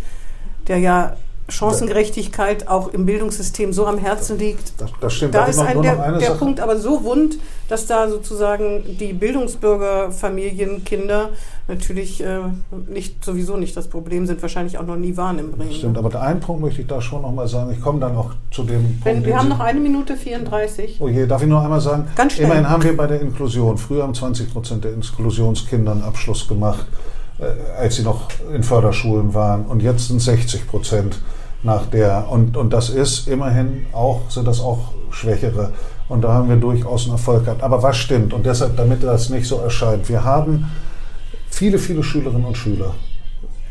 [SPEAKER 2] der ja Chancengerechtigkeit auch im Bildungssystem so am Herzen liegt.
[SPEAKER 3] Das, das stimmt.
[SPEAKER 2] Da
[SPEAKER 3] Darf
[SPEAKER 2] ist
[SPEAKER 3] noch-
[SPEAKER 2] ein, der, der? Punkt aber so wund, dass da sozusagen die Bildungsbürgerfamilien, Kinder natürlich äh, nicht, sowieso nicht das Problem sind, wahrscheinlich auch noch nie waren in Bremen.
[SPEAKER 3] Das stimmt, aber der einen Punkt möchte ich da schon noch mal sagen. Ich komme dann auch zu dem
[SPEAKER 2] Wenn,
[SPEAKER 3] Punkt.
[SPEAKER 2] wir haben noch eine Minute 34.
[SPEAKER 3] Oh je, darf ich noch einmal sagen?
[SPEAKER 2] Ganz schnell.
[SPEAKER 3] Immerhin haben wir bei der Inklusion, früher haben 20 Prozent der Inklusionskindern Abschluss gemacht, als sie noch in Förderschulen waren. Und jetzt sind 60 Prozent nach der. Und, und das ist immerhin auch, sind das auch Schwächere. Und da haben wir durchaus einen Erfolg gehabt. Aber was stimmt? Und deshalb, damit das nicht so erscheint, wir haben viele, viele Schülerinnen und Schüler,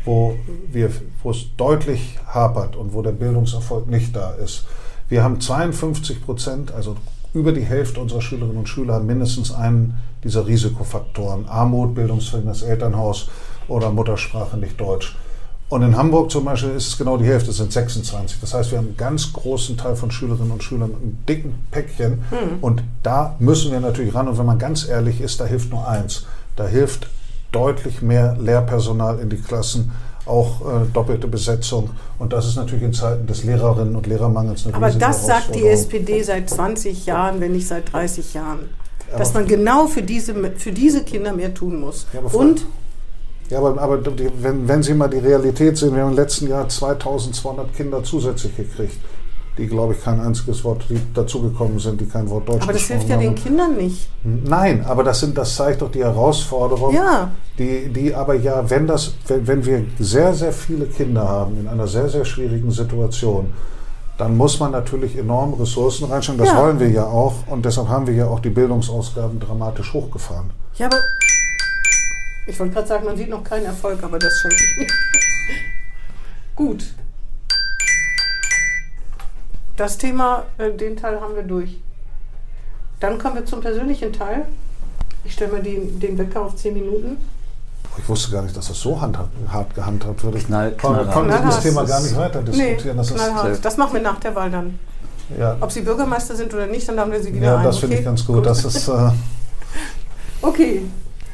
[SPEAKER 3] wo, wir, wo es deutlich hapert und wo der Bildungserfolg nicht da ist. Wir haben 52 Prozent, also über die Hälfte unserer Schülerinnen und Schüler haben mindestens einen dieser Risikofaktoren. Armut, Bildungsverhältnis, Elternhaus oder Muttersprache nicht Deutsch. Und in Hamburg zum Beispiel ist es genau die Hälfte, es sind 26. Das heißt, wir haben einen ganz großen Teil von Schülerinnen und Schülern mit einem dicken Päckchen. Und da müssen wir natürlich ran. Und wenn man ganz ehrlich ist, da hilft nur eins. Da hilft deutlich mehr Lehrpersonal in die Klassen, auch äh, doppelte Besetzung. Und das ist natürlich in Zeiten des Lehrerinnen und Lehrermangels eine
[SPEAKER 2] Aber das sagt die. SPD seit 20 Jahren, wenn nicht seit 30 Jahren.
[SPEAKER 3] Aber-
[SPEAKER 2] Dass man genau für diese, für diese Kinder mehr tun muss.
[SPEAKER 3] Ja,
[SPEAKER 2] Und
[SPEAKER 3] Ja, aber, aber die, wenn, wenn Sie mal die Realität sehen, wir haben im letzten Jahr 2200 Kinder zusätzlich gekriegt, die, glaube ich, kein einziges Wort, dazugekommen sind, die kein Wort Deutsch
[SPEAKER 2] Aber das hilft ja
[SPEAKER 3] haben.
[SPEAKER 2] den Kindern nicht.
[SPEAKER 3] Nein, aber das, sind, das zeigt doch die Herausforderung,
[SPEAKER 2] Ja.
[SPEAKER 3] die, die aber ja, wenn, das, wenn, wenn wir sehr, sehr viele Kinder haben in einer sehr, sehr schwierigen Situation, dann muss man natürlich enorm Ressourcen reinstecken. Das
[SPEAKER 2] Ja.
[SPEAKER 3] wollen wir ja auch und deshalb haben wir ja auch die Bildungsausgaben dramatisch hochgefahren.
[SPEAKER 2] Ja, aber ich wollte gerade sagen, man sieht noch keinen Erfolg, aber das schenke ich mir. Gut. Das Thema, äh, den Teil haben wir durch. Dann kommen wir zum persönlichen Teil. Ich stelle mal den, den Wecker auf 10 Minuten.
[SPEAKER 3] Ich wusste gar nicht, dass das so hart gehandhabt wird. Ich
[SPEAKER 4] Knall-
[SPEAKER 3] konnte das. Thema gar nicht weiter
[SPEAKER 2] Nee,
[SPEAKER 3] diskutieren. das ist.
[SPEAKER 2] Das machen wir nach der Wahl dann.
[SPEAKER 3] ja,
[SPEAKER 2] Ob Sie Bürgermeister sind oder nicht, dann haben wir Sie wieder
[SPEAKER 3] ja,
[SPEAKER 2] ein.
[SPEAKER 3] das finde ich
[SPEAKER 2] okay?
[SPEAKER 3] ganz gut. Das ist, äh,
[SPEAKER 2] Okay,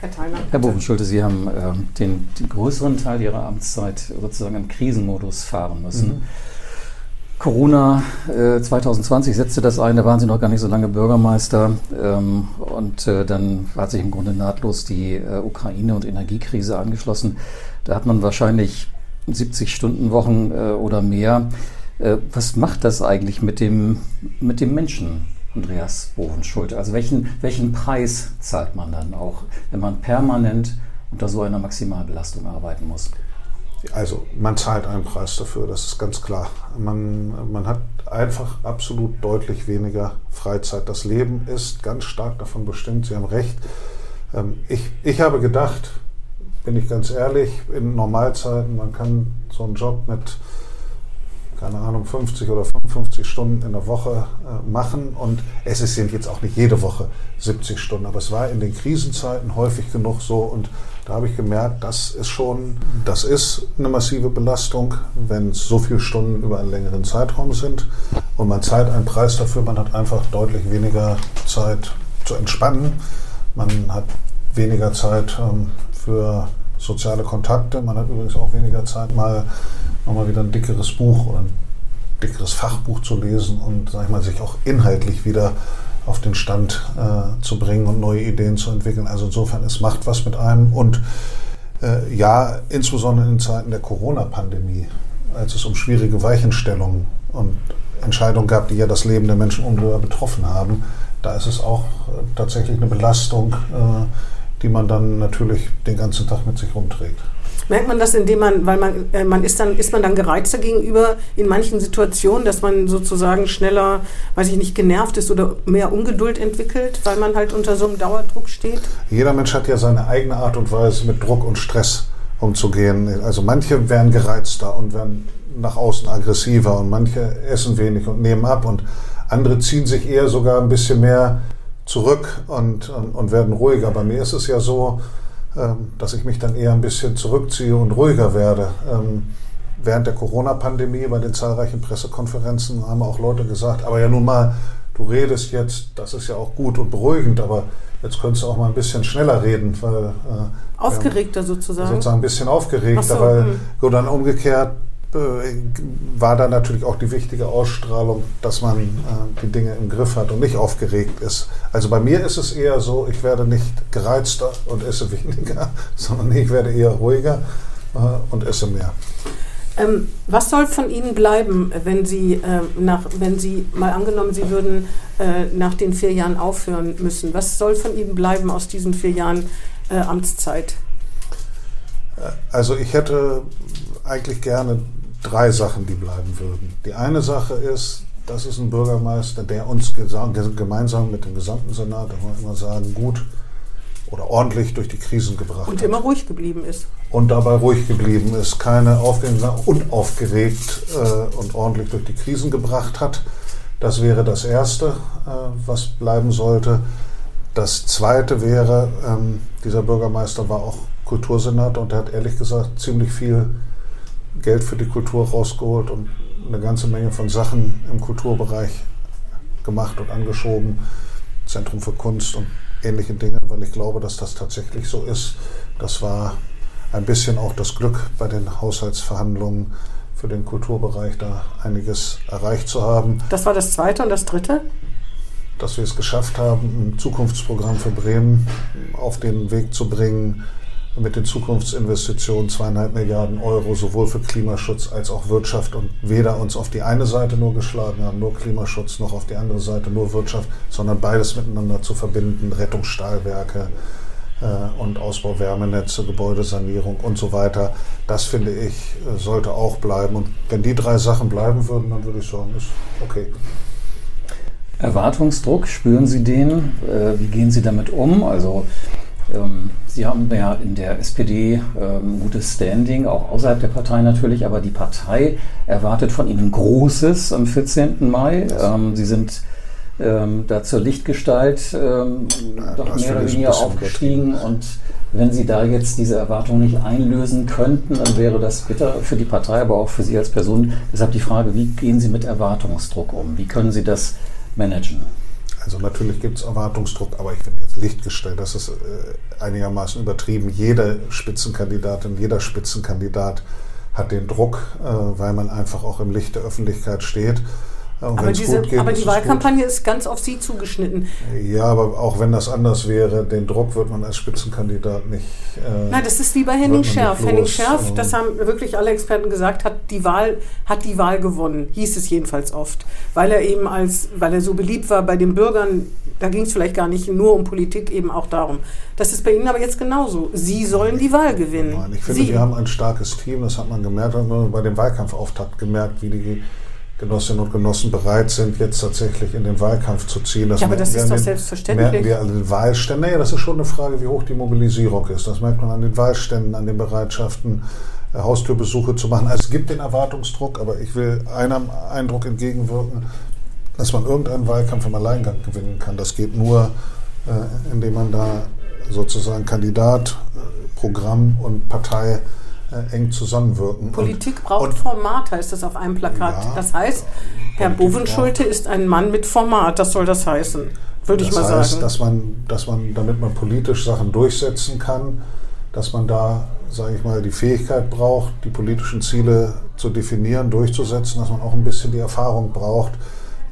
[SPEAKER 2] Herr Theiner.
[SPEAKER 4] Herr Bovenschulte, Sie haben ähm, den, den größeren Teil Ihrer Amtszeit sozusagen im Krisenmodus fahren müssen.
[SPEAKER 3] Mhm.
[SPEAKER 4] Corona äh, 2020 setzte das ein, da waren Sie noch gar nicht so lange Bürgermeister. Ähm, und äh, dann hat sich im Grunde nahtlos die äh, Ukraine- und Energiekrise angeschlossen. Da hat man wahrscheinlich 70-Stunden-Wochen äh, oder mehr. Äh, was macht das eigentlich mit dem, mit dem Menschen, Andreas Bovenschulte? Also welchen, welchen Preis zahlt man dann auch, wenn man permanent unter so einer Maximalbelastung arbeiten muss?
[SPEAKER 3] Also man zahlt einen Preis dafür, das ist ganz klar. Man, man hat einfach absolut deutlich weniger Freizeit. Das Leben ist ganz stark davon bestimmt, Sie haben recht. Ähm, Ich, ich habe gedacht, bin ich ganz ehrlich, in Normalzeiten, man kann so einen Job mit, keine Ahnung, 50 oder 55 Stunden in der Woche äh, machen. Und es sind jetzt auch nicht jede Woche 70 Stunden, aber es war in den Krisenzeiten häufig genug so. Und da habe ich gemerkt, das ist schon, das ist eine massive Belastung, wenn es so viele Stunden über einen längeren Zeitraum sind und man zahlt einen Preis dafür, man hat einfach deutlich weniger Zeit zu entspannen, man hat weniger Zeit ähm, für soziale Kontakte, man hat übrigens auch weniger Zeit, mal nochmal wieder ein dickeres Buch oder ein dickeres Fachbuch zu lesen und sag ich mal, sich auch inhaltlich wieder auf den Stand äh, zu bringen und neue Ideen zu entwickeln. Also insofern, es macht was mit einem und äh, ja, insbesondere in Zeiten der Corona-Pandemie, als es um schwierige Weichenstellungen und Entscheidungen gab, die ja das Leben der Menschen unmittelbar betroffen haben, da ist es auch äh, tatsächlich eine Belastung, äh, die man dann natürlich den ganzen Tag mit sich rumträgt.
[SPEAKER 2] Merkt man das, indem man, weil man, äh, man ist dann, ist man dann gereizter gegenüber in manchen Situationen, dass man sozusagen schneller, weiß ich nicht, genervt ist oder mehr Ungeduld entwickelt, weil man halt unter so einem Dauerdruck steht?
[SPEAKER 3] Jeder Mensch hat ja seine eigene Art und Weise, mit Druck und Stress umzugehen. Also manche werden gereizter und werden nach außen aggressiver und manche essen wenig und nehmen ab und andere ziehen sich eher sogar ein bisschen mehr zurück und, und, und werden ruhiger. Bei mir ist es ja so, dass ich mich dann eher ein bisschen zurückziehe und ruhiger werde. Ähm, Während der Corona-Pandemie bei den zahlreichen Pressekonferenzen haben auch Leute gesagt, aber ja nun mal, du redest jetzt, das ist ja auch gut und beruhigend, aber jetzt könntest du auch mal ein bisschen schneller reden, weil äh,
[SPEAKER 2] Aufgeregter sozusagen.
[SPEAKER 3] sozusagen ein bisschen aufgeregter,
[SPEAKER 2] so,
[SPEAKER 3] weil
[SPEAKER 2] hm.
[SPEAKER 3] so dann umgekehrt war da natürlich auch die wichtige Ausstrahlung, dass man äh, die Dinge im Griff hat und nicht aufgeregt ist. Also bei mir ist es eher so, ich werde nicht gereizter und esse weniger, sondern ich werde eher ruhiger äh, und esse mehr.
[SPEAKER 2] Ähm, was soll von Ihnen bleiben, wenn Sie, äh, nach, wenn Sie mal angenommen, Sie würden äh, nach den vier Jahren aufhören müssen? Was soll von Ihnen bleiben aus diesen vier Jahren äh, Amtszeit?
[SPEAKER 3] Also ich hätte eigentlich gerne drei Sachen, die bleiben würden. Die eine Sache ist, das ist ein Bürgermeister, der uns gemeinsam mit dem gesamten Senat, da wollen wir immer sagen, gut oder ordentlich durch die Krisen gebracht
[SPEAKER 2] Und
[SPEAKER 3] hat.
[SPEAKER 2] immer ruhig geblieben ist.
[SPEAKER 3] und dabei ruhig geblieben ist, keine aufgeregt, unaufgeregt äh, und ordentlich durch die Krisen gebracht hat. Das wäre das Erste, äh, was bleiben sollte. Das Zweite wäre, ähm, dieser Bürgermeister war auch Kultursenator und er hat ehrlich gesagt ziemlich viel Geld für die Kultur rausgeholt und eine ganze Menge von Sachen im Kulturbereich gemacht und angeschoben. Zentrum für Kunst und ähnliche Dinge, weil ich glaube, dass das tatsächlich so ist. Das war ein bisschen auch das Glück bei den Haushaltsverhandlungen für den Kulturbereich, da einiges erreicht zu haben.
[SPEAKER 2] Das war das Zweite und das Dritte?
[SPEAKER 3] Dass wir es geschafft haben, ein Zukunftsprogramm für Bremen auf den Weg zu bringen, mit den Zukunftsinvestitionen zweieinhalb Milliarden Euro sowohl für Klimaschutz als auch Wirtschaft und weder uns auf die eine Seite nur geschlagen haben, nur Klimaschutz, noch auf die andere Seite nur Wirtschaft, sondern beides miteinander zu verbinden, Rettungsstahlwerke äh, und Ausbau Wärmenetze, Gebäudesanierung und so weiter. Das finde ich sollte auch bleiben. Und wenn die drei Sachen bleiben würden, dann würde ich sagen, ist okay.
[SPEAKER 4] Erwartungsdruck, spüren Sie den? Äh, wie gehen Sie damit um? Also Sie haben ja in der SPD ähm, gutes Standing, auch außerhalb der Partei natürlich, aber die Partei erwartet von Ihnen Großes am 14. Mai. Ähm, Sie sind ähm, da zur Lichtgestalt ähm, ja, doch mehr oder weniger aufgestiegen und wenn Sie da jetzt diese Erwartung nicht einlösen könnten, dann wäre das bitter für die Partei, aber auch für Sie als Person. Deshalb die Frage, wie gehen Sie mit Erwartungsdruck um? Wie können Sie das managen?
[SPEAKER 3] Also natürlich gibt es Erwartungsdruck, aber ich finde jetzt Lichtgestellt, das ist äh, einigermaßen übertrieben. Jede Spitzenkandidatin, jeder Spitzenkandidat hat den Druck, äh, weil man einfach auch im Licht der Öffentlichkeit steht.
[SPEAKER 2] Aber, diese, geht, aber die Wahlkampagne ist ganz auf Sie zugeschnitten.
[SPEAKER 3] Ja, aber auch wenn das anders wäre, den Druck wird man als Spitzenkandidat nicht.
[SPEAKER 2] Äh, Nein, das ist wie bei Henning Scherf. Henning Scherf, das haben wirklich alle Experten gesagt, hat die Wahl, hat die Wahl gewonnen, hieß es jedenfalls oft. Weil er eben als, weil er so beliebt war bei den Bürgern, da ging es vielleicht gar nicht nur um Politik, eben auch darum. Das ist bei Ihnen aber jetzt genauso. Sie sollen die Wahl gewinnen.
[SPEAKER 3] Nein, ich finde,
[SPEAKER 2] Sie.
[SPEAKER 3] wir haben ein starkes Team, das hat man gemerkt, hat man bei dem Wahlkampfauftakt gemerkt, wie die Genossinnen und Genossen bereit sind, jetzt tatsächlich in den Wahlkampf zu ziehen.
[SPEAKER 2] Das ja, aber das ist doch den, selbstverständlich.
[SPEAKER 3] Merken wir an den Wahlständen. Naja, das ist schon eine Frage, wie hoch die Mobilisierung ist. Das merkt man an den Wahlständen, an den Bereitschaften, äh, Haustürbesuche zu machen. Also es gibt den Erwartungsdruck, aber ich will einem Eindruck entgegenwirken, dass man irgendeinen Wahlkampf im Alleingang gewinnen kann. Das geht nur, äh, indem man da sozusagen Kandidat, äh, Programm und Partei äh, eng zusammenwirken.
[SPEAKER 2] Politik und, braucht und, Format, heißt das auf einem Plakat. Ja, das heißt, Herr Bovenschulte ist ein Mann mit Format, das soll das heißen, würde ich mal
[SPEAKER 3] heißt,
[SPEAKER 2] sagen.
[SPEAKER 3] Dass man, dass man, damit man politisch Sachen durchsetzen kann, dass man da, sage ich mal, die Fähigkeit braucht, die politischen Ziele zu definieren, durchzusetzen, dass man auch ein bisschen die Erfahrung braucht,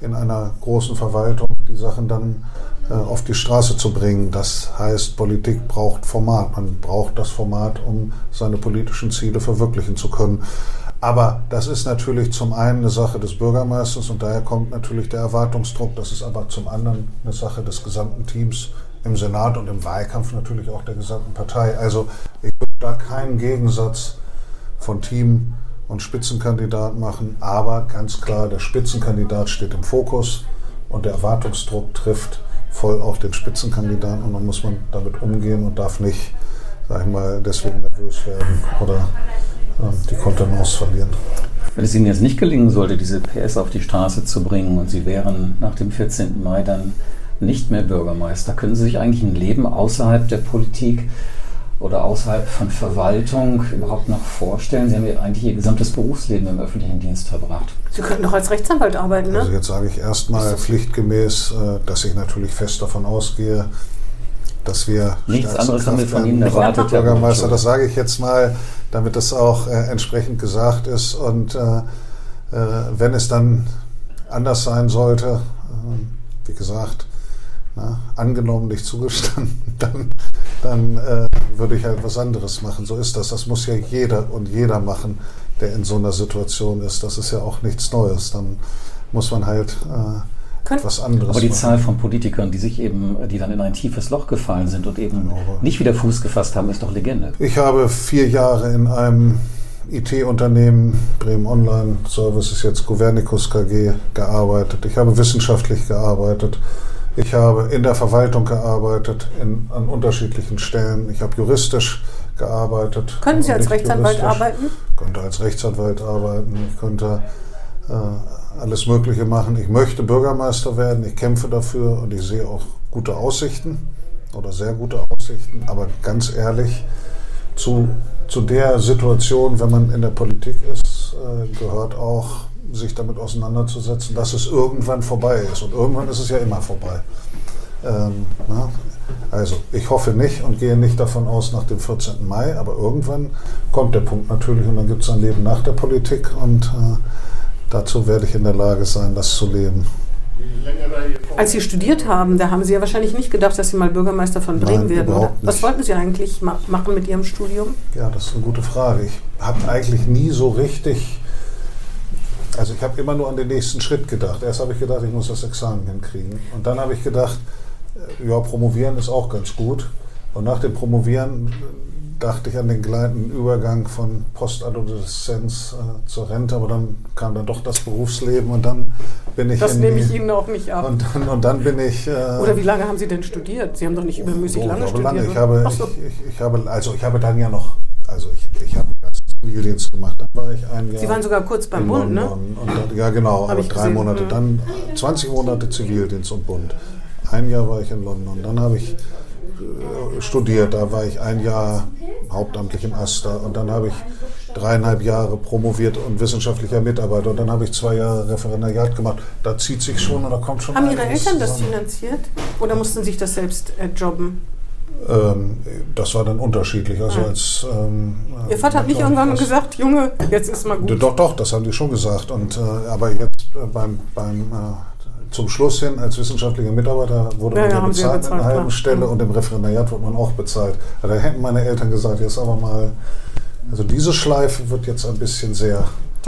[SPEAKER 3] in einer großen Verwaltung die Sachen dann auf die Straße zu bringen. Das heißt, Politik braucht Format. Man braucht das Format, um seine politischen Ziele verwirklichen zu können. Aber das ist natürlich zum einen eine Sache des Bürgermeisters und daher kommt natürlich der Erwartungsdruck. Das ist aber zum anderen eine Sache des gesamten Teams im Senat und im Wahlkampf natürlich auch der gesamten Partei. Also ich würde da keinen Gegensatz von Team und Spitzenkandidat machen, aber ganz klar, der Spitzenkandidat steht im Fokus und der Erwartungsdruck trifft voll auf den Spitzenkandidaten und dann muss man damit umgehen und darf nicht, sag ich mal, deswegen nervös werden oder äh, die Kontenance verlieren.
[SPEAKER 4] Wenn es Ihnen jetzt nicht gelingen sollte, diese PS auf die Straße zu bringen und Sie wären nach dem 14. Mai dann nicht mehr Bürgermeister, können Sie sich eigentlich ein Leben außerhalb der Politik oder außerhalb von Verwaltung überhaupt noch vorstellen? Sie haben ja eigentlich Ihr gesamtes Berufsleben im öffentlichen Dienst verbracht.
[SPEAKER 2] Sie könnten doch als Rechtsanwalt arbeiten, ne?
[SPEAKER 3] Also jetzt sage ich erstmal pflichtgemäß, äh, dass ich natürlich fest davon ausgehe, dass wir
[SPEAKER 4] nichts anderes haben wir von Ihnen erwartet,
[SPEAKER 3] Herr Bürgermeister. Das sage ich jetzt mal, damit das auch äh, entsprechend gesagt ist. Und äh, äh, wenn es dann anders sein sollte, wie gesagt, na, angenommen nicht zugestanden, dann dann äh, würde ich halt was anderes machen. So ist das. Das muss ja jeder und jeder machen, der in so einer Situation ist. Das ist ja auch nichts Neues. Dann muss man halt äh, was anderes
[SPEAKER 4] Aber die
[SPEAKER 3] machen.
[SPEAKER 4] Zahl von Politikern, die sich eben, die dann in ein tiefes Loch gefallen sind und eben genau. nicht wieder Fuß gefasst haben, ist doch Legende.
[SPEAKER 3] Ich habe vier Jahre in einem IT-Unternehmen, Bremen Online Services, jetzt Governicus KG, gearbeitet. Ich habe wissenschaftlich gearbeitet. Ich habe in der Verwaltung gearbeitet, in, an unterschiedlichen Stellen. Ich habe juristisch gearbeitet.
[SPEAKER 2] Können Sie als Rechtsanwalt arbeiten?
[SPEAKER 3] Ich könnte als Rechtsanwalt arbeiten. Ich könnte äh, alles Mögliche machen. Ich möchte Bürgermeister werden. Ich kämpfe dafür und ich sehe auch gute Aussichten oder sehr gute Aussichten. Aber ganz ehrlich, zu, zu der Situation, wenn man in der Politik ist, äh, gehört auch sich damit auseinanderzusetzen, dass es irgendwann vorbei ist. Und irgendwann ist es ja immer vorbei. Ähm, also ich hoffe nicht und gehe nicht davon aus nach dem 14. Mai, aber irgendwann kommt der Punkt natürlich und dann gibt es ein Leben nach der Politik und äh, dazu werde ich in der Lage sein, das zu leben.
[SPEAKER 2] Als Sie studiert haben, da haben Sie ja wahrscheinlich nicht gedacht, dass Sie mal Bürgermeister von Bremen
[SPEAKER 3] Nein,
[SPEAKER 2] werden, oder? Was wollten Sie eigentlich ma machen mit Ihrem Studium?
[SPEAKER 3] Ja, das ist eine gute Frage. Ich habe eigentlich nie so richtig, also ich habe immer nur an den nächsten Schritt gedacht. Erst habe ich gedacht, ich muss das Examen hinkriegen. Und dann habe ich gedacht, äh, ja, promovieren ist auch ganz gut. Und nach dem Promovieren äh, dachte ich an den gleitenden Übergang von Postadoleszenz äh, zur Rente, aber dann kam dann doch das Berufsleben und dann bin ich
[SPEAKER 2] Das nehme ich Ihnen auch nicht ab.
[SPEAKER 3] und dann, und dann bin ich. Äh,
[SPEAKER 2] Oder wie lange haben Sie denn studiert? Sie haben doch nicht übermäßig
[SPEAKER 3] Oh,
[SPEAKER 2] lange
[SPEAKER 3] ich
[SPEAKER 2] studiert.
[SPEAKER 3] lange. Ich habe,
[SPEAKER 2] so.
[SPEAKER 3] ich, ich, ich habe, also ich habe dann ja noch, also ich, Zivildienst gemacht. Dann war ich ein Jahr.
[SPEAKER 2] Sie waren sogar kurz beim Bund, ne?
[SPEAKER 3] Dann, ja, genau,
[SPEAKER 2] Hab
[SPEAKER 3] aber drei
[SPEAKER 2] gesehen,
[SPEAKER 3] Monate. Dann 20 Monate Zivildienst und Bund. Ein Jahr war ich in London. Dann habe ich äh, studiert. Da war ich ein Jahr hauptamtlich im Aster. Und dann habe ich dreieinhalb Jahre promoviert und wissenschaftlicher Mitarbeiter. Und dann habe ich zwei Jahre Referendariat gemacht. Da zieht sich schon da kommt schon
[SPEAKER 2] Haben Ihre Eltern das
[SPEAKER 3] zusammen.
[SPEAKER 2] finanziert? Oder mussten sich das selbst äh, jobben?
[SPEAKER 3] Ähm, das war dann unterschiedlich. Also
[SPEAKER 2] Ah.
[SPEAKER 3] als, ähm,
[SPEAKER 2] Ihr Vater hat nicht
[SPEAKER 3] äh,
[SPEAKER 2] irgendwann
[SPEAKER 3] was-
[SPEAKER 2] gesagt, Junge, jetzt ist mal gut.
[SPEAKER 3] Doch, doch, das haben die schon gesagt. Und, äh, aber jetzt äh, beim, beim, äh, zum Schluss hin als wissenschaftlicher Mitarbeiter wurde
[SPEAKER 2] Ja,
[SPEAKER 3] man
[SPEAKER 2] ja,
[SPEAKER 3] ja bezahlt mit einer
[SPEAKER 2] bezahlt,
[SPEAKER 3] halben. Stelle
[SPEAKER 2] Mhm.
[SPEAKER 3] und im Referendariat wird man auch bezahlt. Da hätten meine Eltern gesagt, jetzt aber mal, also diese Schleife wird jetzt ein bisschen sehr,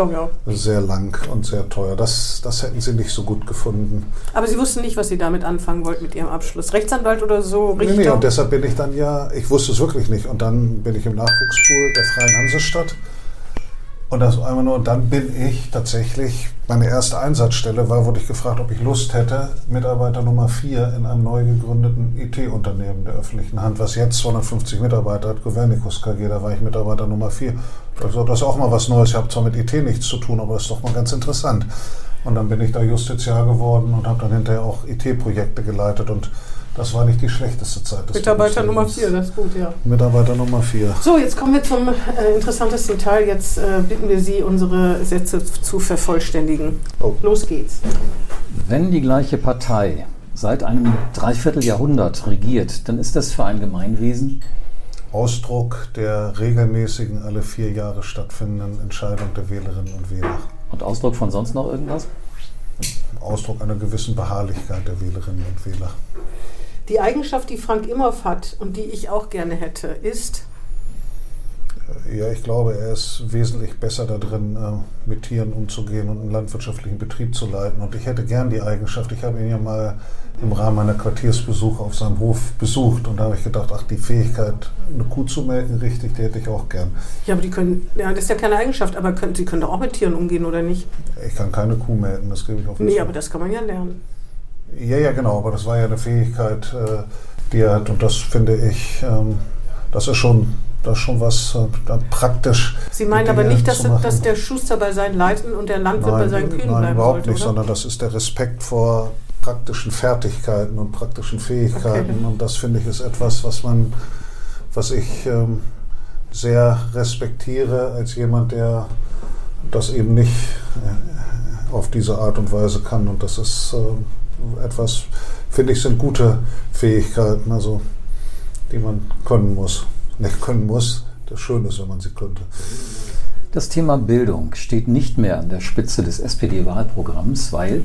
[SPEAKER 2] Teuer.
[SPEAKER 3] sehr lang und sehr teuer. Das, das hätten sie nicht so gut gefunden.
[SPEAKER 2] Aber Sie wussten nicht, was Sie damit anfangen wollten mit Ihrem Abschluss. Rechtsanwalt oder so?
[SPEAKER 3] Nee,
[SPEAKER 2] Richter?
[SPEAKER 3] nee, und deshalb bin ich dann ja, ich wusste es wirklich nicht. Und dann bin ich im Nachwuchspool der Freien Hansestadt. Und das einmal nur, dann bin ich tatsächlich, meine erste Einsatzstelle war, wurde ich gefragt, ob ich Lust hätte, Mitarbeiter Nummer 4 in einem neu gegründeten IT-Unternehmen der öffentlichen Hand, was jetzt 250 Mitarbeiter hat, Governicus KG, da war ich Mitarbeiter Nummer 4. Also das ist auch mal was Neues. Ich habe zwar mit IT nichts zu tun, aber das ist doch mal ganz interessant. Und dann bin ich da Justiziar geworden und habe dann hinterher auch IT-Projekte geleitet und das war nicht die schlechteste Zeit des
[SPEAKER 2] Mitarbeiter Nummer
[SPEAKER 3] Berufslebens.
[SPEAKER 2] 4, das ist gut, ja.
[SPEAKER 3] Mitarbeiter Nummer 4.
[SPEAKER 2] So, jetzt kommen wir zum äh, interessantesten Teil. Jetzt äh, bitten wir Sie, unsere Sätze zu vervollständigen.
[SPEAKER 3] Oh.
[SPEAKER 2] Los geht's.
[SPEAKER 4] Wenn die gleiche Partei seit einem Dreivierteljahrhundert regiert, dann ist das für ein Gemeinwesen
[SPEAKER 3] Ausdruck der regelmäßigen, alle vier Jahre stattfindenden Entscheidung der Wählerinnen und Wähler.
[SPEAKER 4] und Ausdruck von sonst noch irgendwas?
[SPEAKER 3] Ausdruck einer gewissen Beharrlichkeit der Wählerinnen und Wähler.
[SPEAKER 2] Die Eigenschaft, die Frank Imhoff hat und die ich auch gerne hätte, ist,
[SPEAKER 3] Ja, ich glaube, er ist wesentlich besser da drin, äh, mit Tieren umzugehen und einen landwirtschaftlichen Betrieb zu leiten. Und ich hätte gern die Eigenschaft, ich habe ihn ja mal im Rahmen meiner Quartiersbesuche auf seinem Hof besucht und da habe ich gedacht, ach, die Fähigkeit, eine Kuh zu melken, richtig, die hätte ich auch gern.
[SPEAKER 2] ja, aber die können, ja, das ist ja keine Eigenschaft, aber können, Sie können doch auch mit Tieren umgehen, oder nicht?
[SPEAKER 3] Ich kann keine Kuh melken, das gebe ich auf
[SPEAKER 2] Nee,
[SPEAKER 3] Fall.
[SPEAKER 2] aber das kann man ja lernen.
[SPEAKER 3] Ja, ja, genau, aber das war ja eine Fähigkeit, äh, die er hat und das finde ich, ähm, das ist schon, das ist schon was äh, praktisch.
[SPEAKER 2] Sie meinen aber nicht, dass, dass der Schuster bei seinen Leiten und der Landwirt bei seinen Kühen
[SPEAKER 3] nein,
[SPEAKER 2] bleiben
[SPEAKER 3] überhaupt
[SPEAKER 2] sollte,
[SPEAKER 3] nicht,
[SPEAKER 2] oder?
[SPEAKER 3] sondern das ist der Respekt vor praktischen Fertigkeiten und praktischen Fähigkeiten
[SPEAKER 2] Okay.
[SPEAKER 3] und das finde ich ist etwas, was man, was ich ähm, sehr respektiere als jemand, der das eben nicht äh, auf diese Art und Weise kann und das ist äh, etwas, finde ich, sind gute Fähigkeiten, also die man können muss. Nicht können muss, das Schöne ist, wenn man sie könnte.
[SPEAKER 4] Das Thema Bildung steht nicht mehr an der Spitze des SPD-Wahlprogramms, weil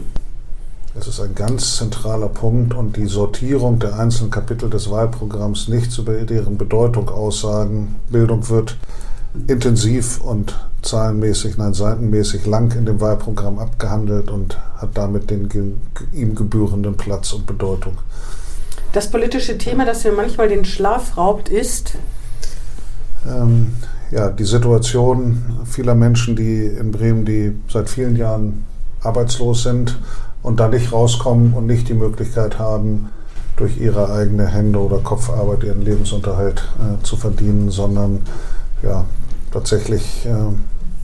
[SPEAKER 3] Es ist ein ganz zentraler Punkt und die Sortierung der einzelnen Kapitel des Wahlprogramms nichts über deren Bedeutung aussagen. Bildung wird intensiv und zahlenmäßig, nein, seitenmäßig lang in dem Wahlprogramm abgehandelt und hat damit den ge ihm gebührenden Platz und Bedeutung.
[SPEAKER 2] Das politische Thema, das mir manchmal den Schlaf raubt, ist,
[SPEAKER 3] Ähm, ja, die Situation vieler Menschen, die in Bremen, die seit vielen Jahren arbeitslos sind und da nicht rauskommen und nicht die Möglichkeit haben, durch ihre eigene Hände oder Kopfarbeit ihren Lebensunterhalt äh, zu verdienen, sondern ja, tatsächlich äh,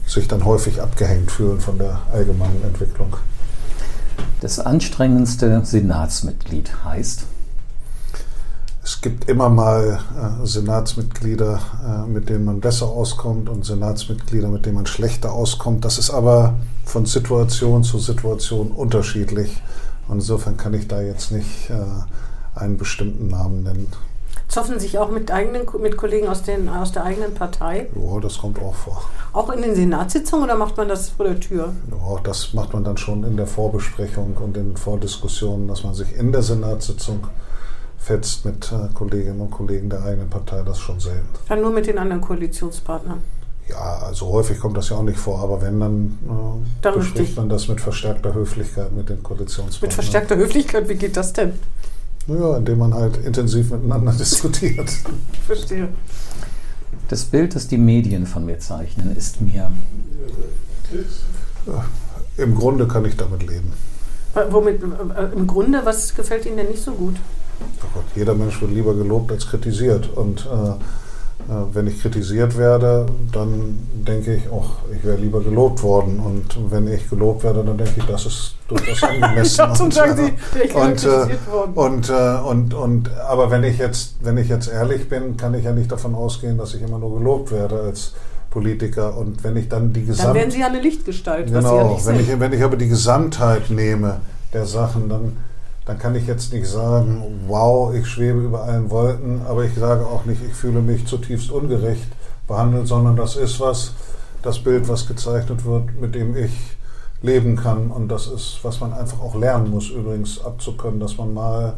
[SPEAKER 3] sich dann häufig abgehängt fühlen von der allgemeinen Entwicklung.
[SPEAKER 4] das anstrengendste Senatsmitglied heißt,
[SPEAKER 3] Es gibt immer mal äh, Senatsmitglieder, äh, mit denen man besser auskommt und Senatsmitglieder, mit denen man schlechter auskommt. Das ist aber von Situation zu Situation unterschiedlich. Und insofern kann ich da jetzt nicht äh, einen bestimmten Namen nennen.
[SPEAKER 2] Zoffen sich auch mit, eigenen, mit Kollegen aus, den, aus der eigenen Partei?
[SPEAKER 3] Ja, das kommt auch vor.
[SPEAKER 2] Auch in den Senatssitzungen oder macht man das vor der Tür?
[SPEAKER 3] Ja, das macht man dann schon in der Vorbesprechung und in Vordiskussionen, dass man sich in der Senatssitzung fetzt mit äh, Kolleginnen und Kollegen der eigenen Partei. Das schon selten.
[SPEAKER 2] Dann nur mit den anderen Koalitionspartnern?
[SPEAKER 3] Ja, also häufig kommt das ja auch nicht vor, aber wenn, dann, äh,
[SPEAKER 2] Dann
[SPEAKER 3] bespricht
[SPEAKER 2] richtig.
[SPEAKER 3] man das mit verstärkter Höflichkeit mit den Koalitionspartnern.
[SPEAKER 2] Mit verstärkter Höflichkeit, wie geht das denn?
[SPEAKER 3] Ja, indem man halt intensiv miteinander diskutiert.
[SPEAKER 2] Verstehe.
[SPEAKER 4] Das Bild, das die Medien von mir zeichnen, ist mir
[SPEAKER 3] Im Grunde kann ich damit leben.
[SPEAKER 2] Wa- Womit, äh, Im Grunde, was gefällt Ihnen denn nicht so gut?
[SPEAKER 3] Oh Gott, jeder Mensch wird lieber gelobt als kritisiert. Und äh, äh, wenn ich kritisiert werde, dann denke ich auch, ich wäre lieber gelobt worden. Und wenn ich gelobt werde, dann denke ich, das ist durchaus angemessen. Und, äh, und, äh, und, äh, und, und, aber wenn ich, jetzt, wenn ich jetzt ehrlich bin, kann ich ja nicht davon ausgehen, dass ich immer nur gelobt werde als Politiker. Und wenn ich dann die
[SPEAKER 2] Dann
[SPEAKER 3] Gesamt
[SPEAKER 2] werden Sie ja eine Lichtgestalt, was Sie ja
[SPEAKER 3] Genau,
[SPEAKER 2] nicht
[SPEAKER 3] wenn
[SPEAKER 2] sind.
[SPEAKER 3] ich, wenn ich aber die Gesamtheit nehme der Sachen, dann, dann kann ich jetzt nicht sagen, wow, ich schwebe über allen Wolken, aber ich sage auch nicht, ich fühle mich zutiefst ungerecht behandelt, sondern das ist was, das Bild, was gezeichnet wird, mit dem ich leben kann. Und das ist, was man einfach auch lernen muss, übrigens abzukönnen, dass man mal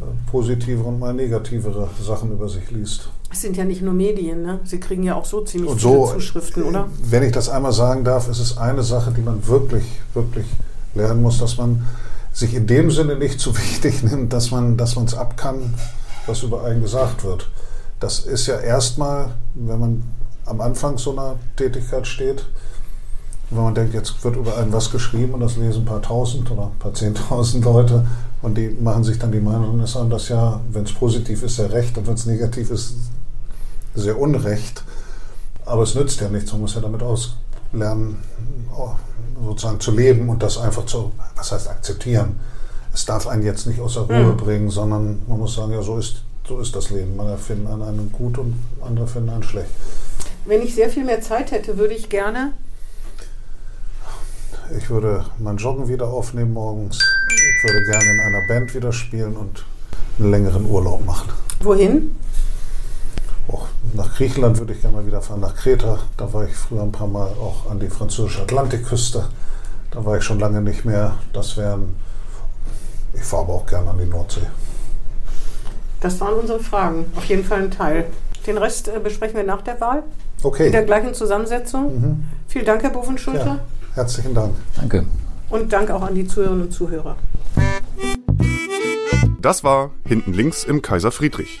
[SPEAKER 3] äh, positivere und mal negativere Sachen über sich liest.
[SPEAKER 2] Es sind ja nicht nur Medien, ne? Sie kriegen ja auch so ziemlich
[SPEAKER 3] Und
[SPEAKER 2] viele
[SPEAKER 3] so,
[SPEAKER 2] Zuschriften, oder?
[SPEAKER 3] wenn ich das einmal sagen darf, ist es eine Sache, die man wirklich, wirklich lernen muss, dass man sich in dem Sinne nicht zu wichtig nimmt, dass man dass es ab kann, was über einen gesagt wird. Das ist ja erstmal, wenn man am Anfang so einer Tätigkeit steht, wenn man denkt, jetzt wird über einen was geschrieben und das lesen ein paar tausend oder ein paar zehntausend Leute und die machen sich dann die Meinung, ist einem das ja, wenn es positiv ist, sehr recht und wenn es negativ ist, sehr unrecht. Aber es nützt ja nichts, man muss ja damit auslernen, sozusagen zu leben und das einfach zu, was heißt akzeptieren. Es darf einen jetzt nicht außer Ruhe
[SPEAKER 2] Mhm.
[SPEAKER 3] bringen, sondern man muss sagen, ja, so ist, so ist das Leben. Man finden an einen gut und andere finden einen schlecht.
[SPEAKER 2] Wenn ich sehr viel mehr Zeit hätte, würde ich gerne.
[SPEAKER 3] Ich würde mein Joggen wieder aufnehmen morgens. Ich würde gerne in einer Band wieder spielen und einen längeren Urlaub machen.
[SPEAKER 2] Wohin?
[SPEAKER 3] Nach Griechenland würde ich gerne mal wieder fahren, nach Kreta. Da war ich früher ein paar Mal auch an die französische Atlantikküste. Da war ich schon lange nicht mehr. Das wären. Ich fahre aber auch gerne an die Nordsee.
[SPEAKER 2] Das waren unsere Fragen. Auf jeden Fall ein Teil. Den Rest äh, besprechen wir nach der Wahl.
[SPEAKER 3] Okay.
[SPEAKER 2] In der gleichen Zusammensetzung.
[SPEAKER 3] Mhm.
[SPEAKER 2] Vielen Dank, Herr Bovenschulte.
[SPEAKER 3] Ja, herzlichen Dank.
[SPEAKER 4] Danke.
[SPEAKER 2] Und Dank auch an die Zuhörerinnen und Zuhörer.
[SPEAKER 1] Das war Hinten links im Kaiser Friedrich,